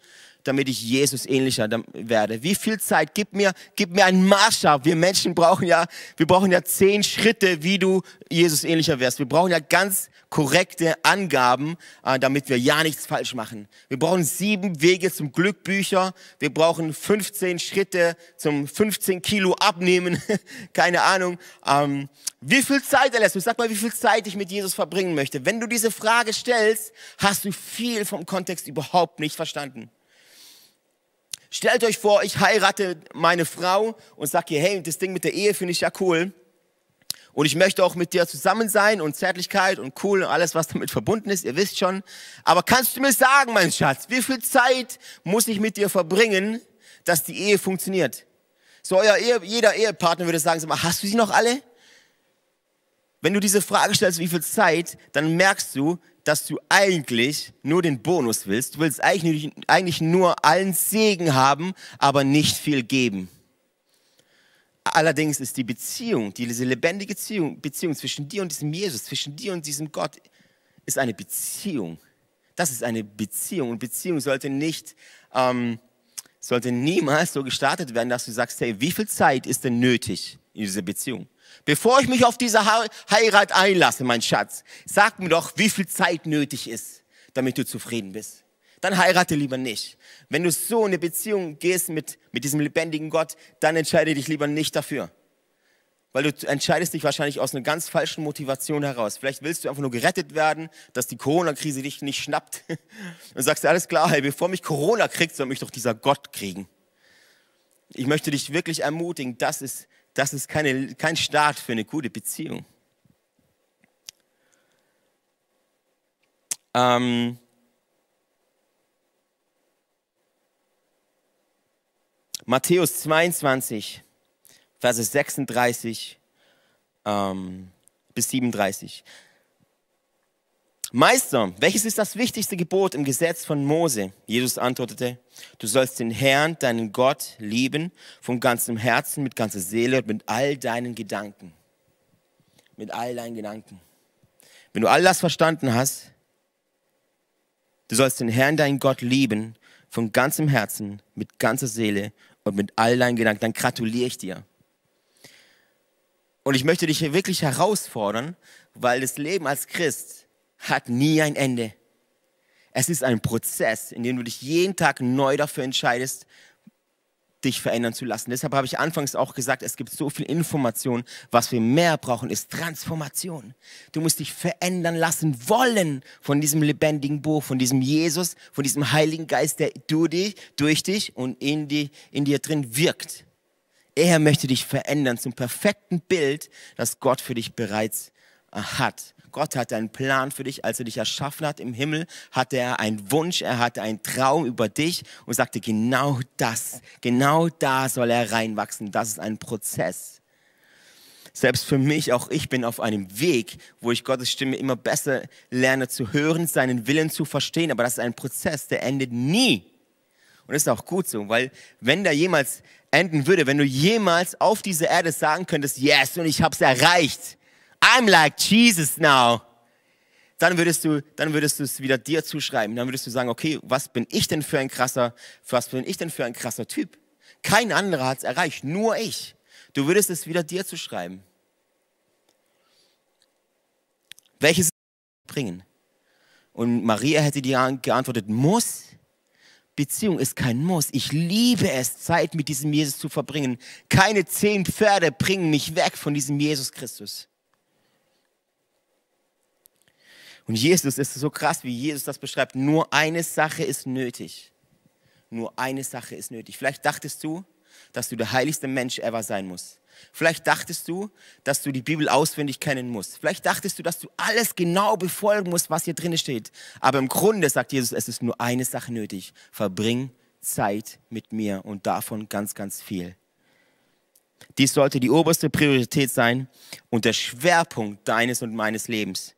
damit ich Jesus ähnlicher werde? Wie viel Zeit? Gib mir, gib mir einen Maßstab. Wir Menschen brauchen ja, wir brauchen ja zehn Schritte, wie du Jesus ähnlicher wirst. Wir brauchen ja ganz korrekte Angaben, äh, damit wir ja nichts falsch machen. Wir brauchen sieben Wege zum Glückbücher. Wir brauchen 15 Schritte zum 15 Kilo abnehmen. Keine Ahnung. Ähm, wie viel Zeit erlässt du? Sag mal, wie viel Zeit ich mit Jesus verbringen möchte. Wenn du diese Frage stellst, hast du viel vom Kontext überhaupt nicht verstanden. Stellt euch vor, ich heirate meine Frau und sage ihr, hey, das Ding mit der Ehe finde ich ja cool. Und ich möchte auch mit dir zusammen sein und Zärtlichkeit und cool und alles, was damit verbunden ist, ihr wisst schon. Aber kannst du mir sagen, mein Schatz, wie viel Zeit muss ich mit dir verbringen, dass die Ehe funktioniert? So, euer Ehe, jeder Ehepartner würde sagen, sag mal, hast du sie noch alle? Wenn du diese Frage stellst, wie viel Zeit, dann merkst du, dass du eigentlich nur den Bonus willst. Du willst eigentlich, eigentlich nur allen Segen haben, aber nicht viel geben. Allerdings ist die Beziehung, diese lebendige Beziehung, Beziehung zwischen dir und diesem Jesus, zwischen dir und diesem Gott, ist eine Beziehung. Das ist eine Beziehung. Und Beziehung sollte nicht, ähm, sollte niemals so gestartet werden, dass du sagst, hey, wie viel Zeit ist denn nötig in dieser Beziehung? Bevor ich mich auf diese Heirat einlasse, mein Schatz, sag mir doch, wie viel Zeit nötig ist, damit du zufrieden bist. Dann heirate lieber nicht. Wenn du so in eine Beziehung gehst mit, mit diesem lebendigen Gott, dann entscheide dich lieber nicht dafür. Weil du entscheidest dich wahrscheinlich aus einer ganz falschen Motivation heraus. Vielleicht willst du einfach nur gerettet werden, dass die Corona-Krise dich nicht schnappt. Und sagst du, alles klar, hey, bevor mich Corona kriegt, soll mich doch dieser Gott kriegen. Ich möchte dich wirklich ermutigen, das ist das ist keine, kein Start für eine gute Beziehung. Ähm, Matthäus 22, Verse 36 ähm, bis 37. Meister, welches ist das wichtigste Gebot im Gesetz von Mose? Jesus antwortete, du sollst den Herrn, deinen Gott, lieben, von ganzem Herzen, mit ganzer Seele und mit all deinen Gedanken. Mit all deinen Gedanken. Wenn du all das verstanden hast, du sollst den Herrn, deinen Gott, lieben, von ganzem Herzen, mit ganzer Seele und mit all deinen Gedanken, dann gratuliere ich dir. Und ich möchte dich hier wirklich herausfordern, weil das Leben als Christ hat nie ein Ende. Es ist ein Prozess, in dem du dich jeden Tag neu dafür entscheidest, dich verändern zu lassen. Deshalb habe ich anfangs auch gesagt, es gibt so viel Information. Was wir mehr brauchen, ist Transformation. Du musst dich verändern lassen wollen von diesem lebendigen Buch, von diesem Jesus, von diesem Heiligen Geist, der durch dich, durch dich und in, die, in dir drin wirkt. Er möchte dich verändern zum perfekten Bild, das Gott für dich bereits hat. Gott hatte einen Plan für dich, als er dich erschaffen hat im Himmel, hatte er einen Wunsch, er hatte einen Traum über dich und sagte, genau das, genau da soll er reinwachsen. Das ist ein Prozess. Selbst für mich, auch ich bin auf einem Weg, wo ich Gottes Stimme immer besser lerne zu hören, seinen Willen zu verstehen. Aber das ist ein Prozess, der endet nie. Und das ist auch gut so, weil wenn da jemals enden würde, wenn du jemals auf dieser Erde sagen könntest, yes, und ich habe es erreicht, I'm like Jesus now. Dann würdest du, dann würdest du es wieder dir zuschreiben. Dann würdest du sagen, okay, was bin ich denn für ein krasser, was bin ich denn für ein krasser Typ? Kein anderer hat es erreicht, nur ich. Du würdest es wieder dir zuschreiben. Welches bringen? Und Maria hätte dir geantwortet, muss. Beziehung ist kein Muss. Ich liebe es, Zeit mit diesem Jesus zu verbringen. Keine zehn Pferde bringen mich weg von diesem Jesus Christus. Und Jesus ist so krass, wie Jesus das beschreibt. Nur eine Sache ist nötig. Nur eine Sache ist nötig. Vielleicht dachtest du, dass du der heiligste Mensch ever sein musst. Vielleicht dachtest du, dass du die Bibel auswendig kennen musst. Vielleicht dachtest du, dass du alles genau befolgen musst, was hier drin steht. Aber im Grunde sagt Jesus, es ist nur eine Sache nötig. Verbring Zeit mit mir und davon ganz, ganz viel. Dies sollte die oberste Priorität sein und der Schwerpunkt deines und meines Lebens.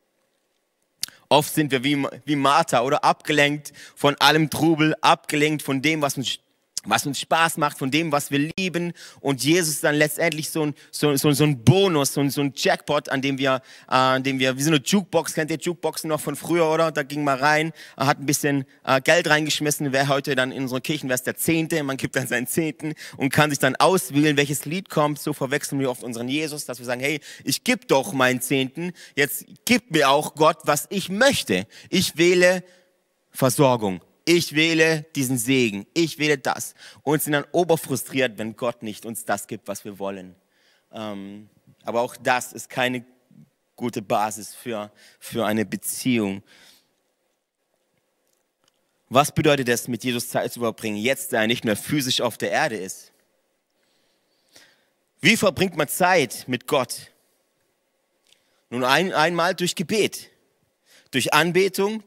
Oft sind wir wie, wie Martha oder abgelenkt von allem Trubel, abgelenkt von dem, was uns was uns Spaß macht, von dem, was wir lieben. Und Jesus dann letztendlich so ein, so, so, so ein Bonus, so ein, so ein Jackpot, an dem wir, äh, an dem wir, wie so eine Jukebox, kennt ihr Jukeboxen noch von früher, oder? Da ging man rein, äh, hat ein bisschen äh, Geld reingeschmissen, wer heute dann in unserer Kirchen, wäre es der Zehnte, man gibt dann seinen Zehnten und kann sich dann auswählen, welches Lied kommt. So verwechseln wir oft unseren Jesus, dass wir sagen, hey, ich gebe doch meinen Zehnten, jetzt gib mir auch Gott, was ich möchte. Ich wähle Versorgung ich wähle diesen Segen, ich wähle das. Und sind dann oberfrustriert, wenn Gott nicht uns das gibt, was wir wollen. Ähm, aber auch das ist keine gute Basis für, für eine Beziehung. Was bedeutet es, mit Jesus Zeit zu verbringen, jetzt, da er nicht mehr physisch auf der Erde ist? Wie verbringt man Zeit mit Gott? Nun ein, einmal durch Gebet, durch Anbetung,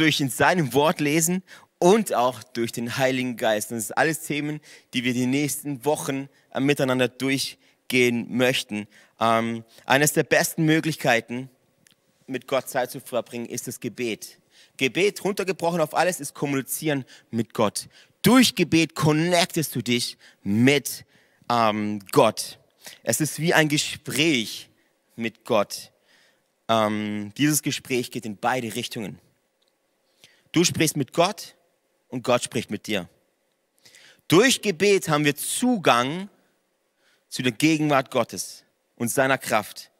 durch in seinem Wort lesen und auch durch den Heiligen Geist. Das sind alles Themen, die wir die nächsten Wochen äh, miteinander durchgehen möchten. Ähm, eines der besten Möglichkeiten, mit Gott Zeit zu verbringen, ist das Gebet. Gebet, runtergebrochen auf alles, ist kommunizieren mit Gott. Durch Gebet connectest du dich mit ähm, Gott. Es ist wie ein Gespräch mit Gott. Ähm, dieses Gespräch geht in beide Richtungen. Du sprichst mit Gott und Gott spricht mit dir. Durch Gebet haben wir Zugang zu der Gegenwart Gottes und seiner Kraft.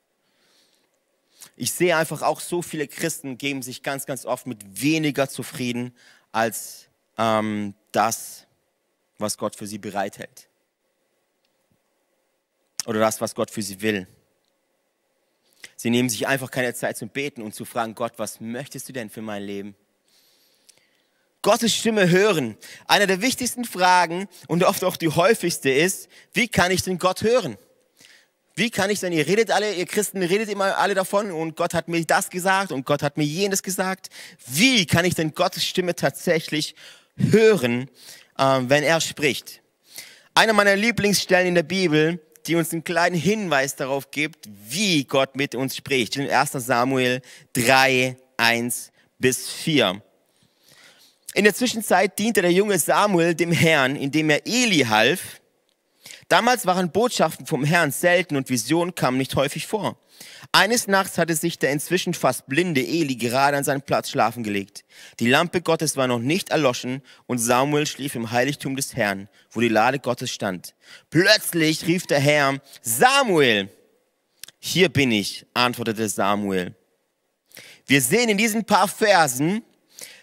Ich sehe einfach auch so viele Christen geben sich ganz, ganz oft mit weniger zufrieden als ähm, das, was Gott für sie bereithält. Oder das, was Gott für sie will. Sie nehmen sich einfach keine Zeit zum Beten und zu fragen, Gott, was möchtest du denn für mein Leben? Gottes Stimme hören. Eine der wichtigsten Fragen und oft auch die häufigste ist, wie kann ich denn Gott hören? Wie kann ich denn, ihr redet alle, ihr Christen redet immer alle davon und Gott hat mir das gesagt und Gott hat mir jenes gesagt. Wie kann ich denn Gottes Stimme tatsächlich hören, äh, wenn er spricht? Eine meiner Lieblingsstellen in der Bibel, die uns einen kleinen Hinweis darauf gibt, wie Gott mit uns spricht. In 1 Samuel 3, 1 bis 4. In der Zwischenzeit diente der junge Samuel dem Herrn, indem er Eli half. Damals waren Botschaften vom Herrn selten und Visionen kamen nicht häufig vor. Eines Nachts hatte sich der inzwischen fast blinde Eli gerade an seinen Platz schlafen gelegt. Die Lampe Gottes war noch nicht erloschen und Samuel schlief im Heiligtum des Herrn, wo die Lade Gottes stand. Plötzlich rief der Herr, Samuel! Hier bin ich, antwortete Samuel. Wir sehen in diesen paar Versen,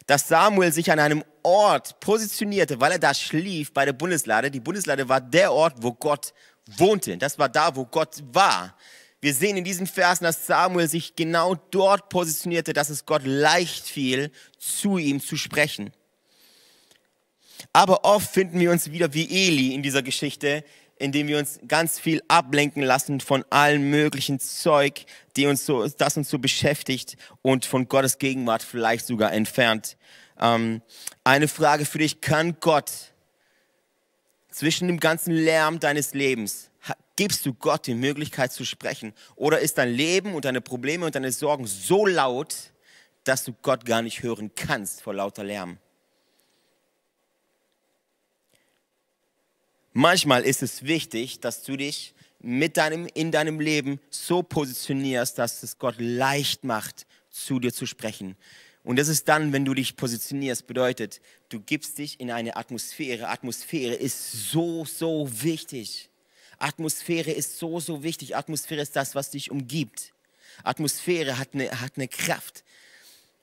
dass Samuel sich an einem Ort positionierte, weil er da schlief bei der Bundeslade. Die Bundeslade war der Ort, wo Gott wohnte. Das war da, wo Gott war. Wir sehen in diesen Versen, dass Samuel sich genau dort positionierte, dass es Gott leicht fiel, zu ihm zu sprechen. Aber oft finden wir uns wieder wie Eli in dieser Geschichte, indem wir uns ganz viel ablenken lassen von allem möglichen Zeug, die uns so, das uns so beschäftigt und von Gottes Gegenwart vielleicht sogar entfernt. Ähm, eine Frage für dich, kann Gott zwischen dem ganzen Lärm deines Lebens, gibst du Gott die Möglichkeit zu sprechen? Oder ist dein Leben und deine Probleme und deine Sorgen so laut, dass du Gott gar nicht hören kannst vor lauter Lärm? Manchmal ist es wichtig, dass du dich mit deinem, in deinem Leben so positionierst, dass es Gott leicht macht, zu dir zu sprechen. Und das ist dann, wenn du dich positionierst, bedeutet, du gibst dich in eine Atmosphäre. Atmosphäre ist so, so wichtig. Atmosphäre ist so, so wichtig. Atmosphäre ist das, was dich umgibt. Atmosphäre hat eine, hat eine Kraft.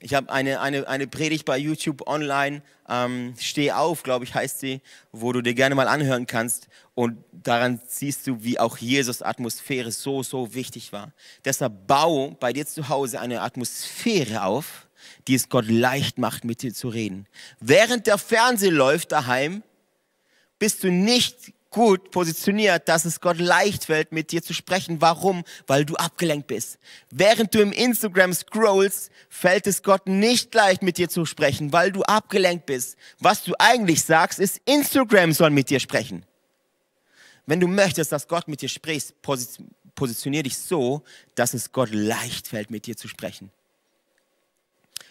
Ich habe eine, eine, eine Predigt bei YouTube online, ähm, Steh auf, glaube ich, heißt sie, wo du dir gerne mal anhören kannst. Und daran siehst du, wie auch Jesus Atmosphäre so, so wichtig war. Deshalb bau bei dir zu Hause eine Atmosphäre auf, die es Gott leicht macht, mit dir zu reden. Während der Fernseher läuft daheim, bist du nicht gut positioniert, dass es Gott leicht fällt, mit dir zu sprechen. Warum? Weil du abgelenkt bist. Während du im Instagram scrollst, fällt es Gott nicht leicht, mit dir zu sprechen, weil du abgelenkt bist. Was du eigentlich sagst, ist, Instagram soll mit dir sprechen. Wenn du möchtest, dass Gott mit dir spricht, positionier dich so, dass es Gott leicht fällt, mit dir zu sprechen.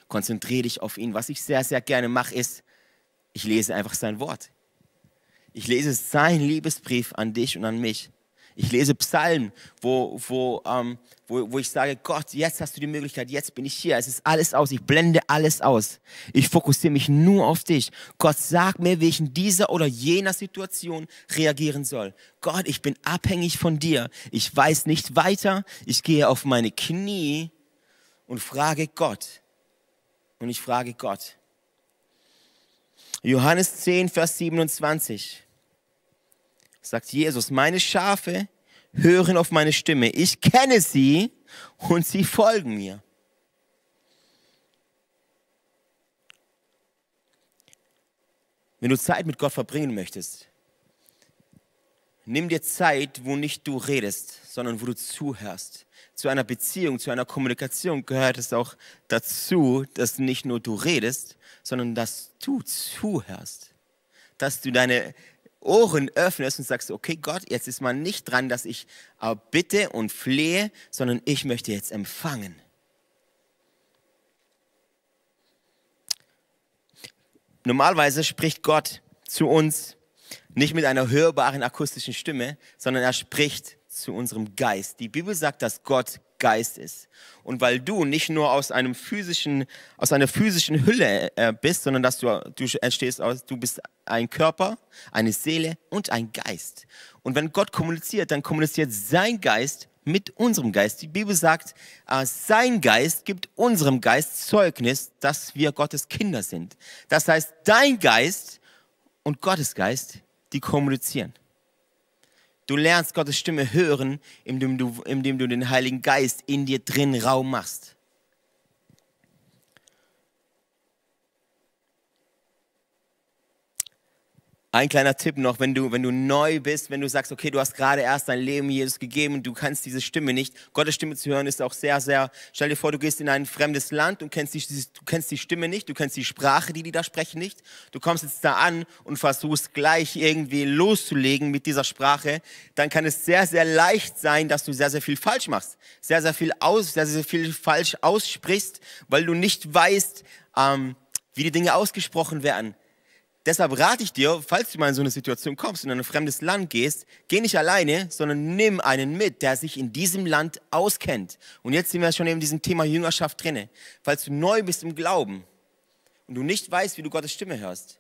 Konzentriere dich auf ihn. Was ich sehr, sehr gerne mache, ist, ich lese einfach sein Wort. Ich lese sein Liebesbrief an dich und an mich. Ich lese Psalmen, wo, wo, ähm, wo, wo ich sage, Gott, jetzt hast du die Möglichkeit, jetzt bin ich hier. Es ist alles aus. Ich blende alles aus. Ich fokussiere mich nur auf dich. Gott, sag mir, wie ich in dieser oder jener Situation reagieren soll. Gott, ich bin abhängig von dir. Ich weiß nicht weiter. Ich gehe auf meine Knie und frage Gott. Und ich frage Gott. Johannes 10, Vers 27 sagt Jesus, meine Schafe hören auf meine Stimme. Ich kenne sie und sie folgen mir. Wenn du Zeit mit Gott verbringen möchtest, nimm dir Zeit, wo nicht du redest, sondern wo du zuhörst. Zu einer Beziehung, zu einer Kommunikation gehört es auch dazu, dass nicht nur du redest, sondern dass du zuhörst. Dass du deine Ohren öffnest und sagst, okay Gott, jetzt ist man nicht dran, dass ich bitte und flehe, sondern ich möchte jetzt empfangen. Normalerweise spricht Gott zu uns nicht mit einer hörbaren akustischen Stimme, sondern er spricht zu unserem Geist. Die Bibel sagt, dass Gott Geist ist. Und weil du nicht nur aus einem physischen, aus einer physischen Hülle äh, bist, sondern dass du, du entstehst aus, du bist ein Körper, eine Seele und ein Geist. Und wenn Gott kommuniziert, dann kommuniziert sein Geist mit unserem Geist. Die Bibel sagt, äh, sein Geist gibt unserem Geist Zeugnis, dass wir Gottes Kinder sind. Das heißt, dein Geist und Gottes Geist, die kommunizieren. Du lernst Gottes Stimme hören, indem du, indem du den Heiligen Geist in dir drin Raum machst. Ein kleiner Tipp noch, wenn du, wenn du neu bist, wenn du sagst, okay, du hast gerade erst dein Leben Jesus gegeben und du kannst diese Stimme nicht. Gottes Stimme zu hören ist auch sehr, sehr, stell dir vor, du gehst in ein fremdes Land und kennst die, du kennst die Stimme nicht, du kennst die Sprache, die die da sprechen nicht. Du kommst jetzt da an und versuchst gleich irgendwie loszulegen mit dieser Sprache. Dann kann es sehr, sehr leicht sein, dass du sehr, sehr viel falsch machst. Sehr, sehr viel aus, sehr, sehr viel falsch aussprichst, weil du nicht weißt, ähm, wie die Dinge ausgesprochen werden Deshalb rate ich dir, falls du mal in so eine Situation kommst und in ein fremdes Land gehst, geh nicht alleine, sondern nimm einen mit, der sich in diesem Land auskennt. Und jetzt sind wir schon in diesem Thema Jüngerschaft drinne. Falls du neu bist im Glauben und du nicht weißt, wie du Gottes Stimme hörst,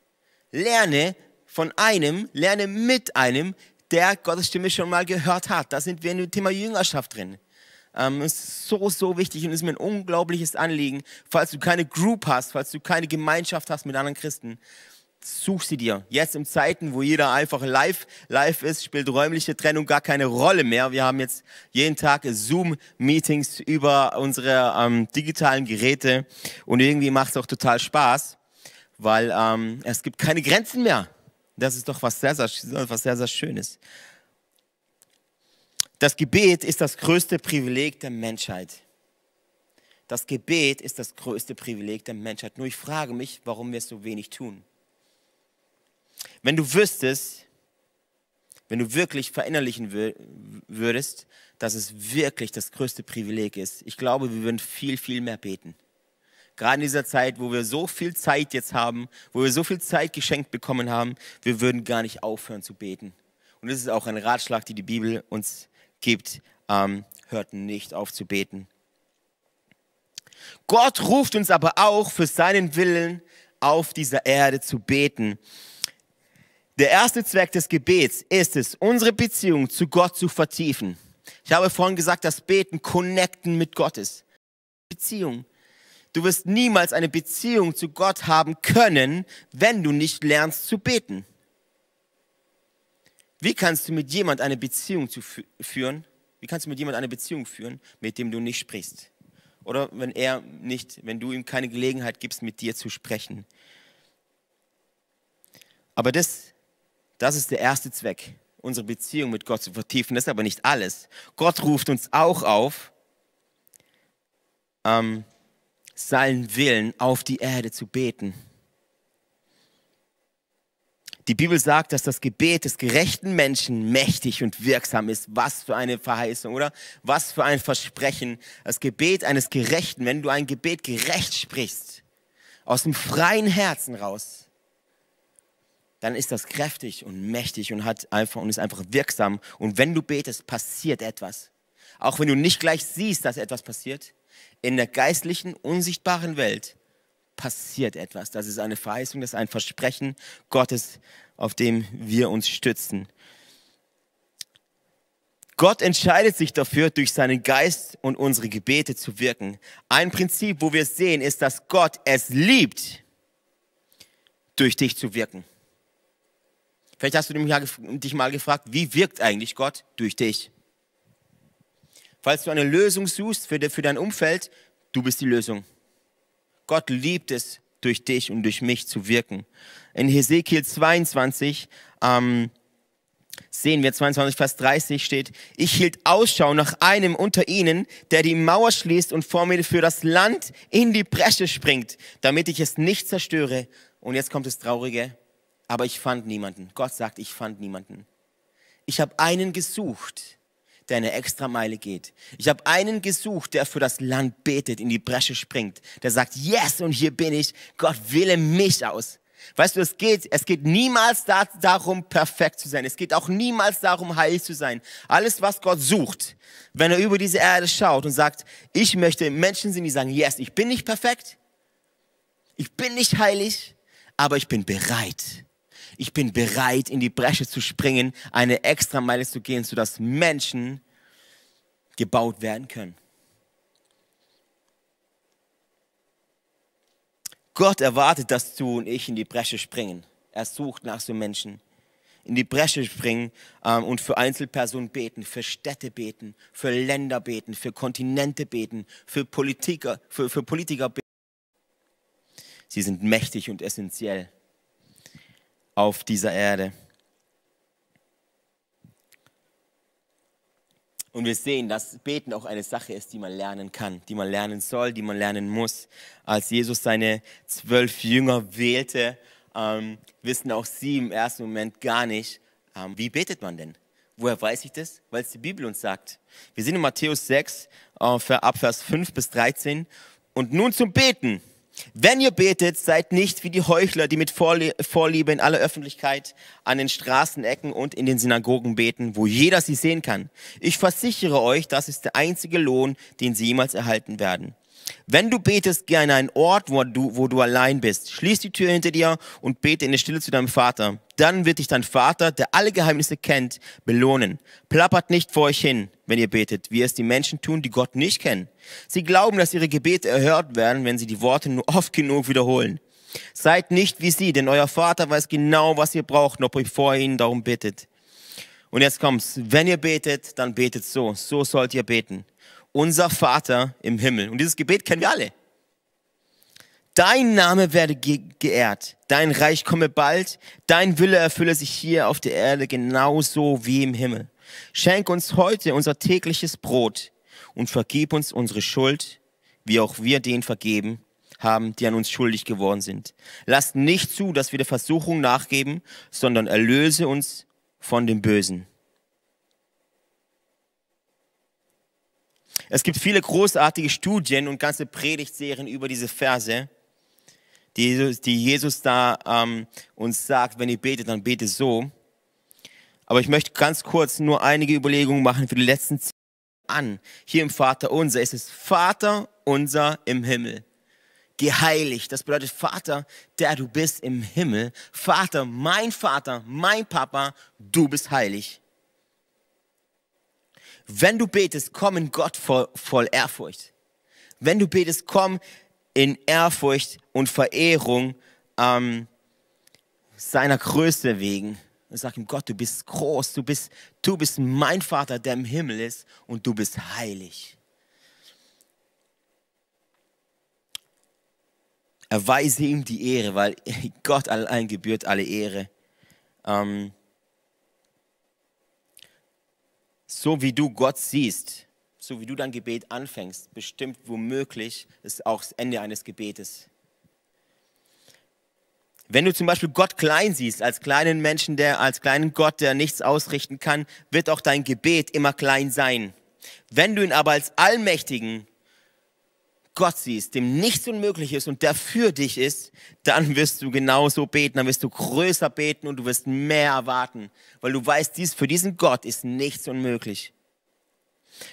lerne von einem, lerne mit einem, der Gottes Stimme schon mal gehört hat. Da sind wir in dem Thema Jüngerschaft drin. Ähm, ist so, so wichtig und ist mir ein unglaubliches Anliegen, falls du keine Group hast, falls du keine Gemeinschaft hast mit anderen Christen, such sie dir. Jetzt in Zeiten, wo jeder einfach live, live ist, spielt räumliche Trennung gar keine Rolle mehr. Wir haben jetzt jeden Tag Zoom-Meetings über unsere ähm, digitalen Geräte und irgendwie macht es auch total Spaß, weil ähm, es gibt keine Grenzen mehr. Das ist doch was sehr, sehr, was sehr, sehr Schönes. Das Gebet ist das größte Privileg der Menschheit. Das Gebet ist das größte Privileg der Menschheit. Nur ich frage mich, warum wir so wenig tun. Wenn du wüsstest, wenn du wirklich verinnerlichen würdest, dass es wirklich das größte Privileg ist, ich glaube, wir würden viel, viel mehr beten. Gerade in dieser Zeit, wo wir so viel Zeit jetzt haben, wo wir so viel Zeit geschenkt bekommen haben, wir würden gar nicht aufhören zu beten. Und das ist auch ein Ratschlag, den die Bibel uns gibt. Ähm, hört nicht auf zu beten. Gott ruft uns aber auch für seinen Willen auf dieser Erde zu beten. Der erste Zweck des Gebets ist es, unsere Beziehung zu Gott zu vertiefen. Ich habe vorhin gesagt, dass Beten connecten mit Gott ist. Beziehung. Du wirst niemals eine Beziehung zu Gott haben können, wenn du nicht lernst zu beten. Wie kannst du mit jemand eine Beziehung zu führen? Wie kannst du mit jemand eine Beziehung führen, mit dem du nicht sprichst? Oder wenn er nicht, wenn du ihm keine Gelegenheit gibst, mit dir zu sprechen. Aber das das ist der erste Zweck, unsere Beziehung mit Gott zu vertiefen. Das ist aber nicht alles. Gott ruft uns auch auf, ähm, seinen Willen auf die Erde zu beten. Die Bibel sagt, dass das Gebet des gerechten Menschen mächtig und wirksam ist. Was für eine Verheißung, oder? Was für ein Versprechen. Das Gebet eines Gerechten, wenn du ein Gebet gerecht sprichst, aus dem freien Herzen raus, dann ist das kräftig und mächtig und hat einfach und ist einfach wirksam. Und wenn du betest, passiert etwas. Auch wenn du nicht gleich siehst, dass etwas passiert, in der geistlichen, unsichtbaren Welt passiert etwas. Das ist eine Verheißung, das ist ein Versprechen Gottes, auf dem wir uns stützen. Gott entscheidet sich dafür, durch seinen Geist und unsere Gebete zu wirken. Ein Prinzip, wo wir sehen, ist, dass Gott es liebt, durch dich zu wirken. Vielleicht hast du dich mal gefragt, wie wirkt eigentlich Gott durch dich? Falls du eine Lösung suchst für, dein Umfeld, du bist die Lösung. Gott liebt es, durch dich und durch mich zu wirken. In Hesekiel 22 ähm, sehen wir 22, Vers 30 steht, ich hielt Ausschau nach einem unter ihnen, der die Mauer schließt und vor mir für das Land in die Bresche springt, damit ich es nicht zerstöre. Und jetzt kommt das Traurige aber ich fand niemanden. Gott sagt, ich fand niemanden. Ich habe einen gesucht, der eine extra Meile geht. Ich habe einen gesucht, der für das Land betet, in die Bresche springt, der sagt, yes, und hier bin ich. Gott wähle mich aus. Weißt du, es geht, es geht niemals da, darum, perfekt zu sein. Es geht auch niemals darum, heilig zu sein. Alles, was Gott sucht, wenn er über diese Erde schaut und sagt, ich möchte Menschen sehen, die sagen, yes, ich bin nicht perfekt, ich bin nicht heilig, aber ich bin bereit, ich bin bereit, in die Bresche zu springen, eine extra Meile zu gehen, sodass Menschen gebaut werden können. Gott erwartet, dass du und ich in die Bresche springen. Er sucht nach so Menschen. In die Bresche springen ähm, und für Einzelpersonen beten, für Städte beten, für Länder beten, für Kontinente beten, für Politiker, für, für Politiker beten. Sie sind mächtig und essentiell. Auf dieser Erde. Und wir sehen, dass Beten auch eine Sache ist, die man lernen kann, die man lernen soll, die man lernen muss. Als Jesus seine zwölf Jünger wählte, ähm, wissen auch sie im ersten Moment gar nicht, ähm, wie betet man denn? Woher weiß ich das? Weil es die Bibel uns sagt. Wir sind in Matthäus 6, äh, ab Vers 5 bis 13. Und nun zum Beten. Wenn ihr betet, seid nicht wie die Heuchler, die mit Vorliebe in aller Öffentlichkeit an den Straßenecken und in den Synagogen beten, wo jeder sie sehen kann. Ich versichere euch, das ist der einzige Lohn, den sie jemals erhalten werden. Wenn du betest, geh an einen Ort, wo du, wo du allein bist. Schließ die Tür hinter dir und bete in der Stille zu deinem Vater. Dann wird dich dein Vater, der alle Geheimnisse kennt, belohnen. Plappert nicht vor euch hin, wenn ihr betet, wie es die Menschen tun, die Gott nicht kennen. Sie glauben, dass ihre Gebete erhört werden, wenn sie die Worte nur oft genug wiederholen. Seid nicht wie sie, denn euer Vater weiß genau, was ihr braucht, bevor ihr ihn darum bittet. Und jetzt kommt's. Wenn ihr betet, dann betet so. So sollt ihr beten unser Vater im Himmel. Und dieses Gebet kennen wir alle. Dein Name werde ge geehrt, dein Reich komme bald, dein Wille erfülle sich hier auf der Erde genauso wie im Himmel. Schenk uns heute unser tägliches Brot und vergib uns unsere Schuld, wie auch wir den vergeben haben, die an uns schuldig geworden sind. Lass nicht zu, dass wir der Versuchung nachgeben, sondern erlöse uns von dem Bösen. Es gibt viele großartige Studien und ganze Predigtserien über diese Verse, die Jesus, die Jesus da ähm, uns sagt, wenn ihr betet, dann bete so. Aber ich möchte ganz kurz nur einige Überlegungen machen für die letzten zehn an. Hier im Vater unser ist es Vater unser im Himmel. Geheiligt. Das bedeutet Vater, der du bist im Himmel. Vater, mein Vater, mein Papa, du bist heilig. Wenn du betest, komm in Gott voll, voll Ehrfurcht. Wenn du betest, komm in Ehrfurcht und Verehrung ähm, seiner Größe wegen. Und sag ihm, Gott, du bist groß, du bist, du bist mein Vater, der im Himmel ist und du bist heilig. Erweise ihm die Ehre, weil Gott allein gebührt alle Ehre. Ähm, so wie du Gott siehst, so wie du dein Gebet anfängst, bestimmt womöglich ist auch das Ende eines Gebetes. Wenn du zum Beispiel Gott klein siehst, als kleinen Menschen, der, als kleinen Gott, der nichts ausrichten kann, wird auch dein Gebet immer klein sein. Wenn du ihn aber als allmächtigen Gott siehst, dem nichts unmöglich ist und der für dich ist, dann wirst du genauso beten, dann wirst du größer beten und du wirst mehr erwarten, weil du weißt, dies, für diesen Gott ist nichts unmöglich.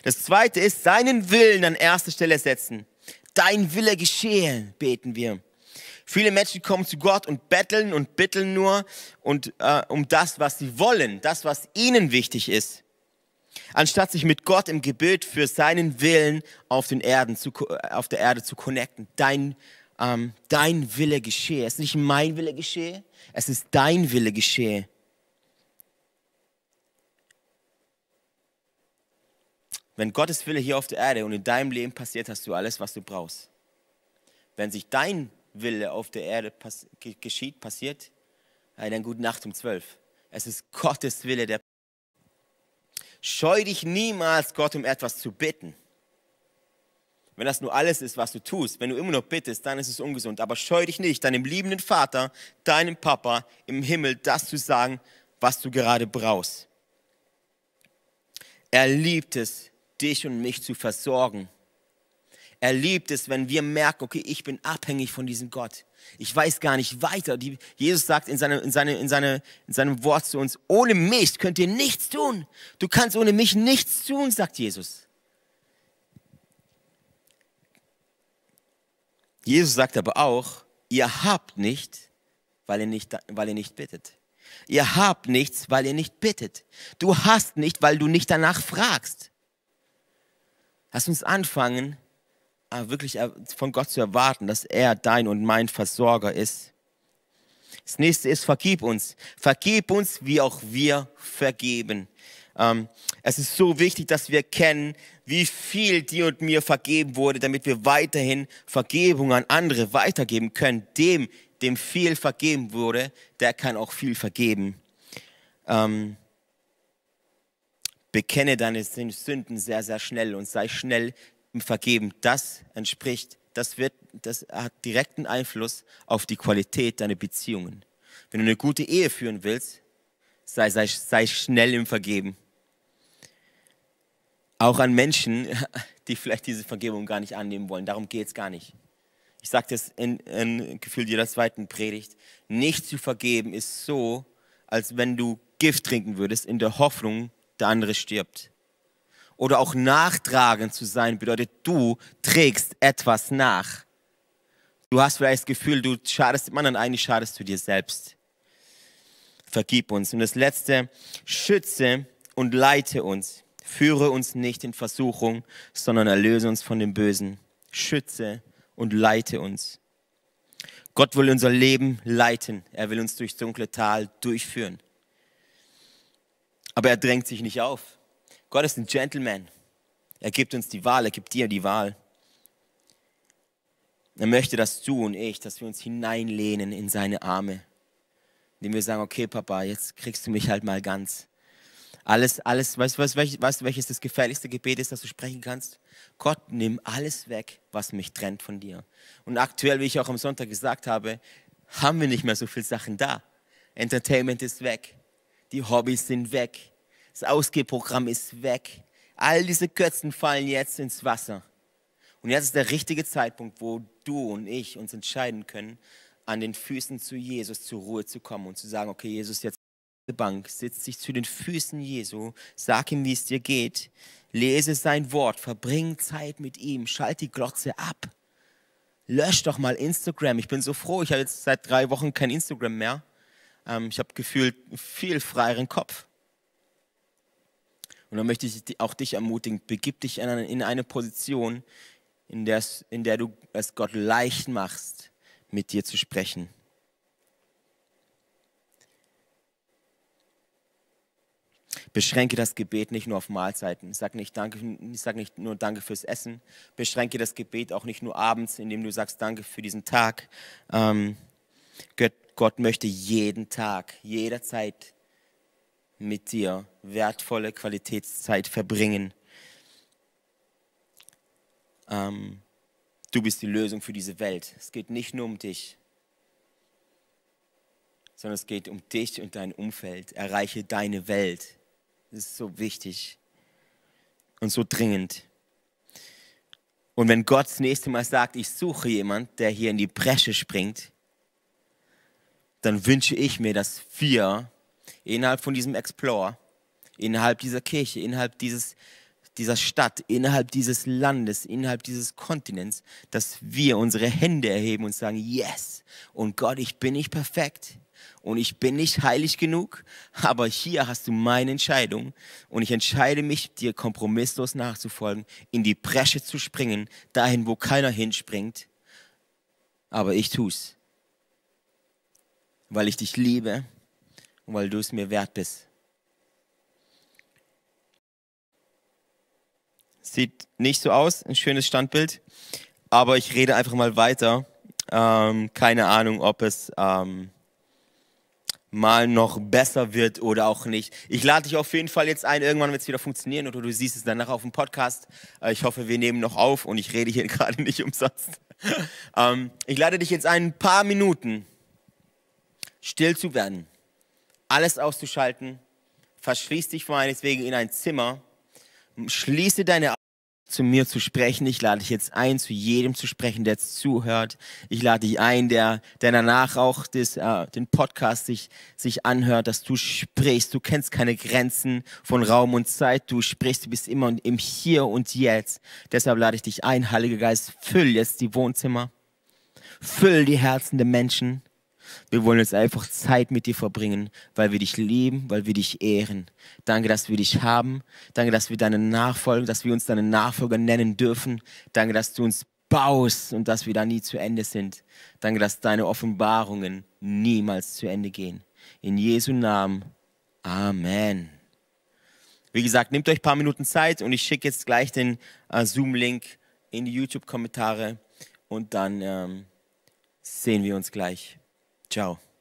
Das zweite ist, seinen Willen an erste Stelle setzen. Dein Wille geschehe, beten wir. Viele Menschen kommen zu Gott und betteln und bitteln nur und äh, um das, was sie wollen, das, was ihnen wichtig ist anstatt sich mit Gott im Gebet für seinen Willen auf, den Erden zu, auf der Erde zu connecten. Dein, ähm, dein Wille geschehe. Es ist nicht mein Wille geschehe, es ist dein Wille geschehe. Wenn Gottes Wille hier auf der Erde und in deinem Leben passiert, hast du alles, was du brauchst. Wenn sich dein Wille auf der Erde pass geschieht, passiert, dann gute Nacht um zwölf. Es ist Gottes Wille, der Scheu dich niemals, Gott um etwas zu bitten. Wenn das nur alles ist, was du tust, wenn du immer noch bittest, dann ist es ungesund. Aber scheu dich nicht, deinem liebenden Vater, deinem Papa im Himmel das zu sagen, was du gerade brauchst. Er liebt es, dich und mich zu versorgen. Er liebt es, wenn wir merken, okay, ich bin abhängig von diesem Gott. Ich weiß gar nicht weiter. Die, Jesus sagt in, seine, in, seine, in, seine, in seinem Wort zu uns, ohne mich könnt ihr nichts tun. Du kannst ohne mich nichts tun, sagt Jesus. Jesus sagt aber auch, ihr habt nicht, weil ihr nicht, weil ihr nicht bittet. Ihr habt nichts, weil ihr nicht bittet. Du hast nicht, weil du nicht danach fragst. Lass uns anfangen, wirklich äh, von Gott zu erwarten, dass er dein und mein Versorger ist. Das nächste ist, vergib uns. Vergib uns, wie auch wir vergeben. Ähm, es ist so wichtig, dass wir kennen, wie viel dir und mir vergeben wurde, damit wir weiterhin Vergebung an andere weitergeben können, dem dem viel vergeben wurde, der kann auch viel vergeben. Ähm, bekenne deine Sünden sehr, sehr schnell und sei schnell im Vergeben. Das entspricht, das wird, das hat direkten Einfluss auf die Qualität deiner Beziehungen. Wenn du eine gute Ehe führen willst, sei, sei, sei schnell im Vergeben. Auch an Menschen, die vielleicht diese Vergebung gar nicht annehmen wollen. Darum geht es gar nicht. Ich sage das in, in Gefühl jeder zweiten Predigt. Nicht zu vergeben ist so, als wenn du Gift trinken würdest, in der Hoffnung, der andere stirbt. Oder auch nachtragend zu sein bedeutet, du trägst etwas nach. Du hast vielleicht das Gefühl, du schadest dem anderen, eigentlich schadest du dir selbst. Vergib uns. Und das letzte, schütze und leite uns. Führe uns nicht in Versuchung, sondern erlöse uns von dem Bösen. Schütze und leite uns. Gott will unser Leben leiten. Er will uns durchs dunkle Tal durchführen. Aber er drängt sich nicht auf. Gott ist ein Gentleman. Er gibt uns die Wahl, er gibt dir die Wahl. Er möchte, dass du und ich, dass wir uns hineinlehnen in seine Arme. Indem wir sagen, okay Papa, jetzt kriegst du mich halt mal ganz. Alles, alles, weißt du, weißt, welches das gefährlichste Gebet ist, das du sprechen kannst? Gott, nimm alles weg, was mich trennt von dir. Und aktuell, wie ich auch am Sonntag gesagt habe, haben wir nicht mehr so viele Sachen da. Entertainment ist weg. Die Hobbys sind weg. Das Ausgehprogramm ist weg. All diese Götzen fallen jetzt ins Wasser. Und jetzt ist der richtige Zeitpunkt, wo du und ich uns entscheiden können, an den Füßen zu Jesus zur Ruhe zu kommen und zu sagen, okay, Jesus, jetzt Bank, sitzt sich zu den Füßen Jesu, sag ihm, wie es dir geht, lese sein Wort, verbring Zeit mit ihm, schalt die Glotze ab. Lösch doch mal Instagram. Ich bin so froh, ich habe jetzt seit drei Wochen kein Instagram mehr. Ähm, ich habe gefühlt viel freieren Kopf. Und dann möchte ich auch dich ermutigen, begib dich in eine Position, in der, in der du es Gott leicht machst, mit dir zu sprechen. Beschränke das Gebet nicht nur auf Mahlzeiten. Sag nicht, danke, sag nicht nur Danke fürs Essen. Beschränke das Gebet auch nicht nur abends, indem du sagst Danke für diesen Tag. Ähm, Gott, Gott möchte jeden Tag, jederzeit mit dir wertvolle Qualitätszeit verbringen. Ähm, du bist die Lösung für diese Welt. Es geht nicht nur um dich, sondern es geht um dich und dein Umfeld. Erreiche deine Welt. Das ist so wichtig und so dringend. Und wenn Gott das nächste Mal sagt, ich suche jemand, der hier in die Bresche springt, dann wünsche ich mir, dass wir innerhalb von diesem Explore, innerhalb dieser Kirche, innerhalb dieses, dieser Stadt, innerhalb dieses Landes, innerhalb dieses Kontinents, dass wir unsere Hände erheben und sagen, yes, und Gott, ich bin nicht perfekt und ich bin nicht heilig genug, aber hier hast du meine Entscheidung und ich entscheide mich, dir kompromisslos nachzufolgen, in die Bresche zu springen, dahin, wo keiner hinspringt, aber ich tu's, weil ich dich liebe und weil du es mir wert bist. Sieht nicht so aus, ein schönes Standbild, aber ich rede einfach mal weiter. Ähm, keine Ahnung, ob es ähm, mal noch besser wird oder auch nicht. Ich lade dich auf jeden Fall jetzt ein, irgendwann wird es wieder funktionieren oder du siehst es danach auf dem Podcast. Äh, ich hoffe, wir nehmen noch auf und ich rede hier gerade nicht umsonst. Ähm, ich lade dich jetzt ein, ein paar Minuten still zu werden alles auszuschalten, verschließ dich meinetwegen in ein Zimmer, schließe deine Augen zu mir zu sprechen. Ich lade dich jetzt ein, zu jedem zu sprechen, der zuhört. Ich lade dich ein, der, der danach auch das, äh, den Podcast sich, sich anhört, dass du sprichst. Du kennst keine Grenzen von Raum und Zeit. Du sprichst, du bist immer im Hier und Jetzt. Deshalb lade ich dich ein, Heiliger Geist, füll jetzt die Wohnzimmer. Füll die Herzen der Menschen. Wir wollen jetzt einfach Zeit mit dir verbringen, weil wir dich lieben, weil wir dich ehren. Danke, dass wir dich haben. Danke, dass wir deine Nachfolger, dass wir uns deine Nachfolger nennen dürfen. Danke, dass du uns baust und dass wir da nie zu Ende sind. Danke, dass deine Offenbarungen niemals zu Ende gehen. In Jesu Namen. Amen. Wie gesagt, nehmt euch ein paar Minuten Zeit und ich schicke jetzt gleich den äh, Zoom-Link in die YouTube-Kommentare und dann ähm, sehen wir uns gleich. Ciao.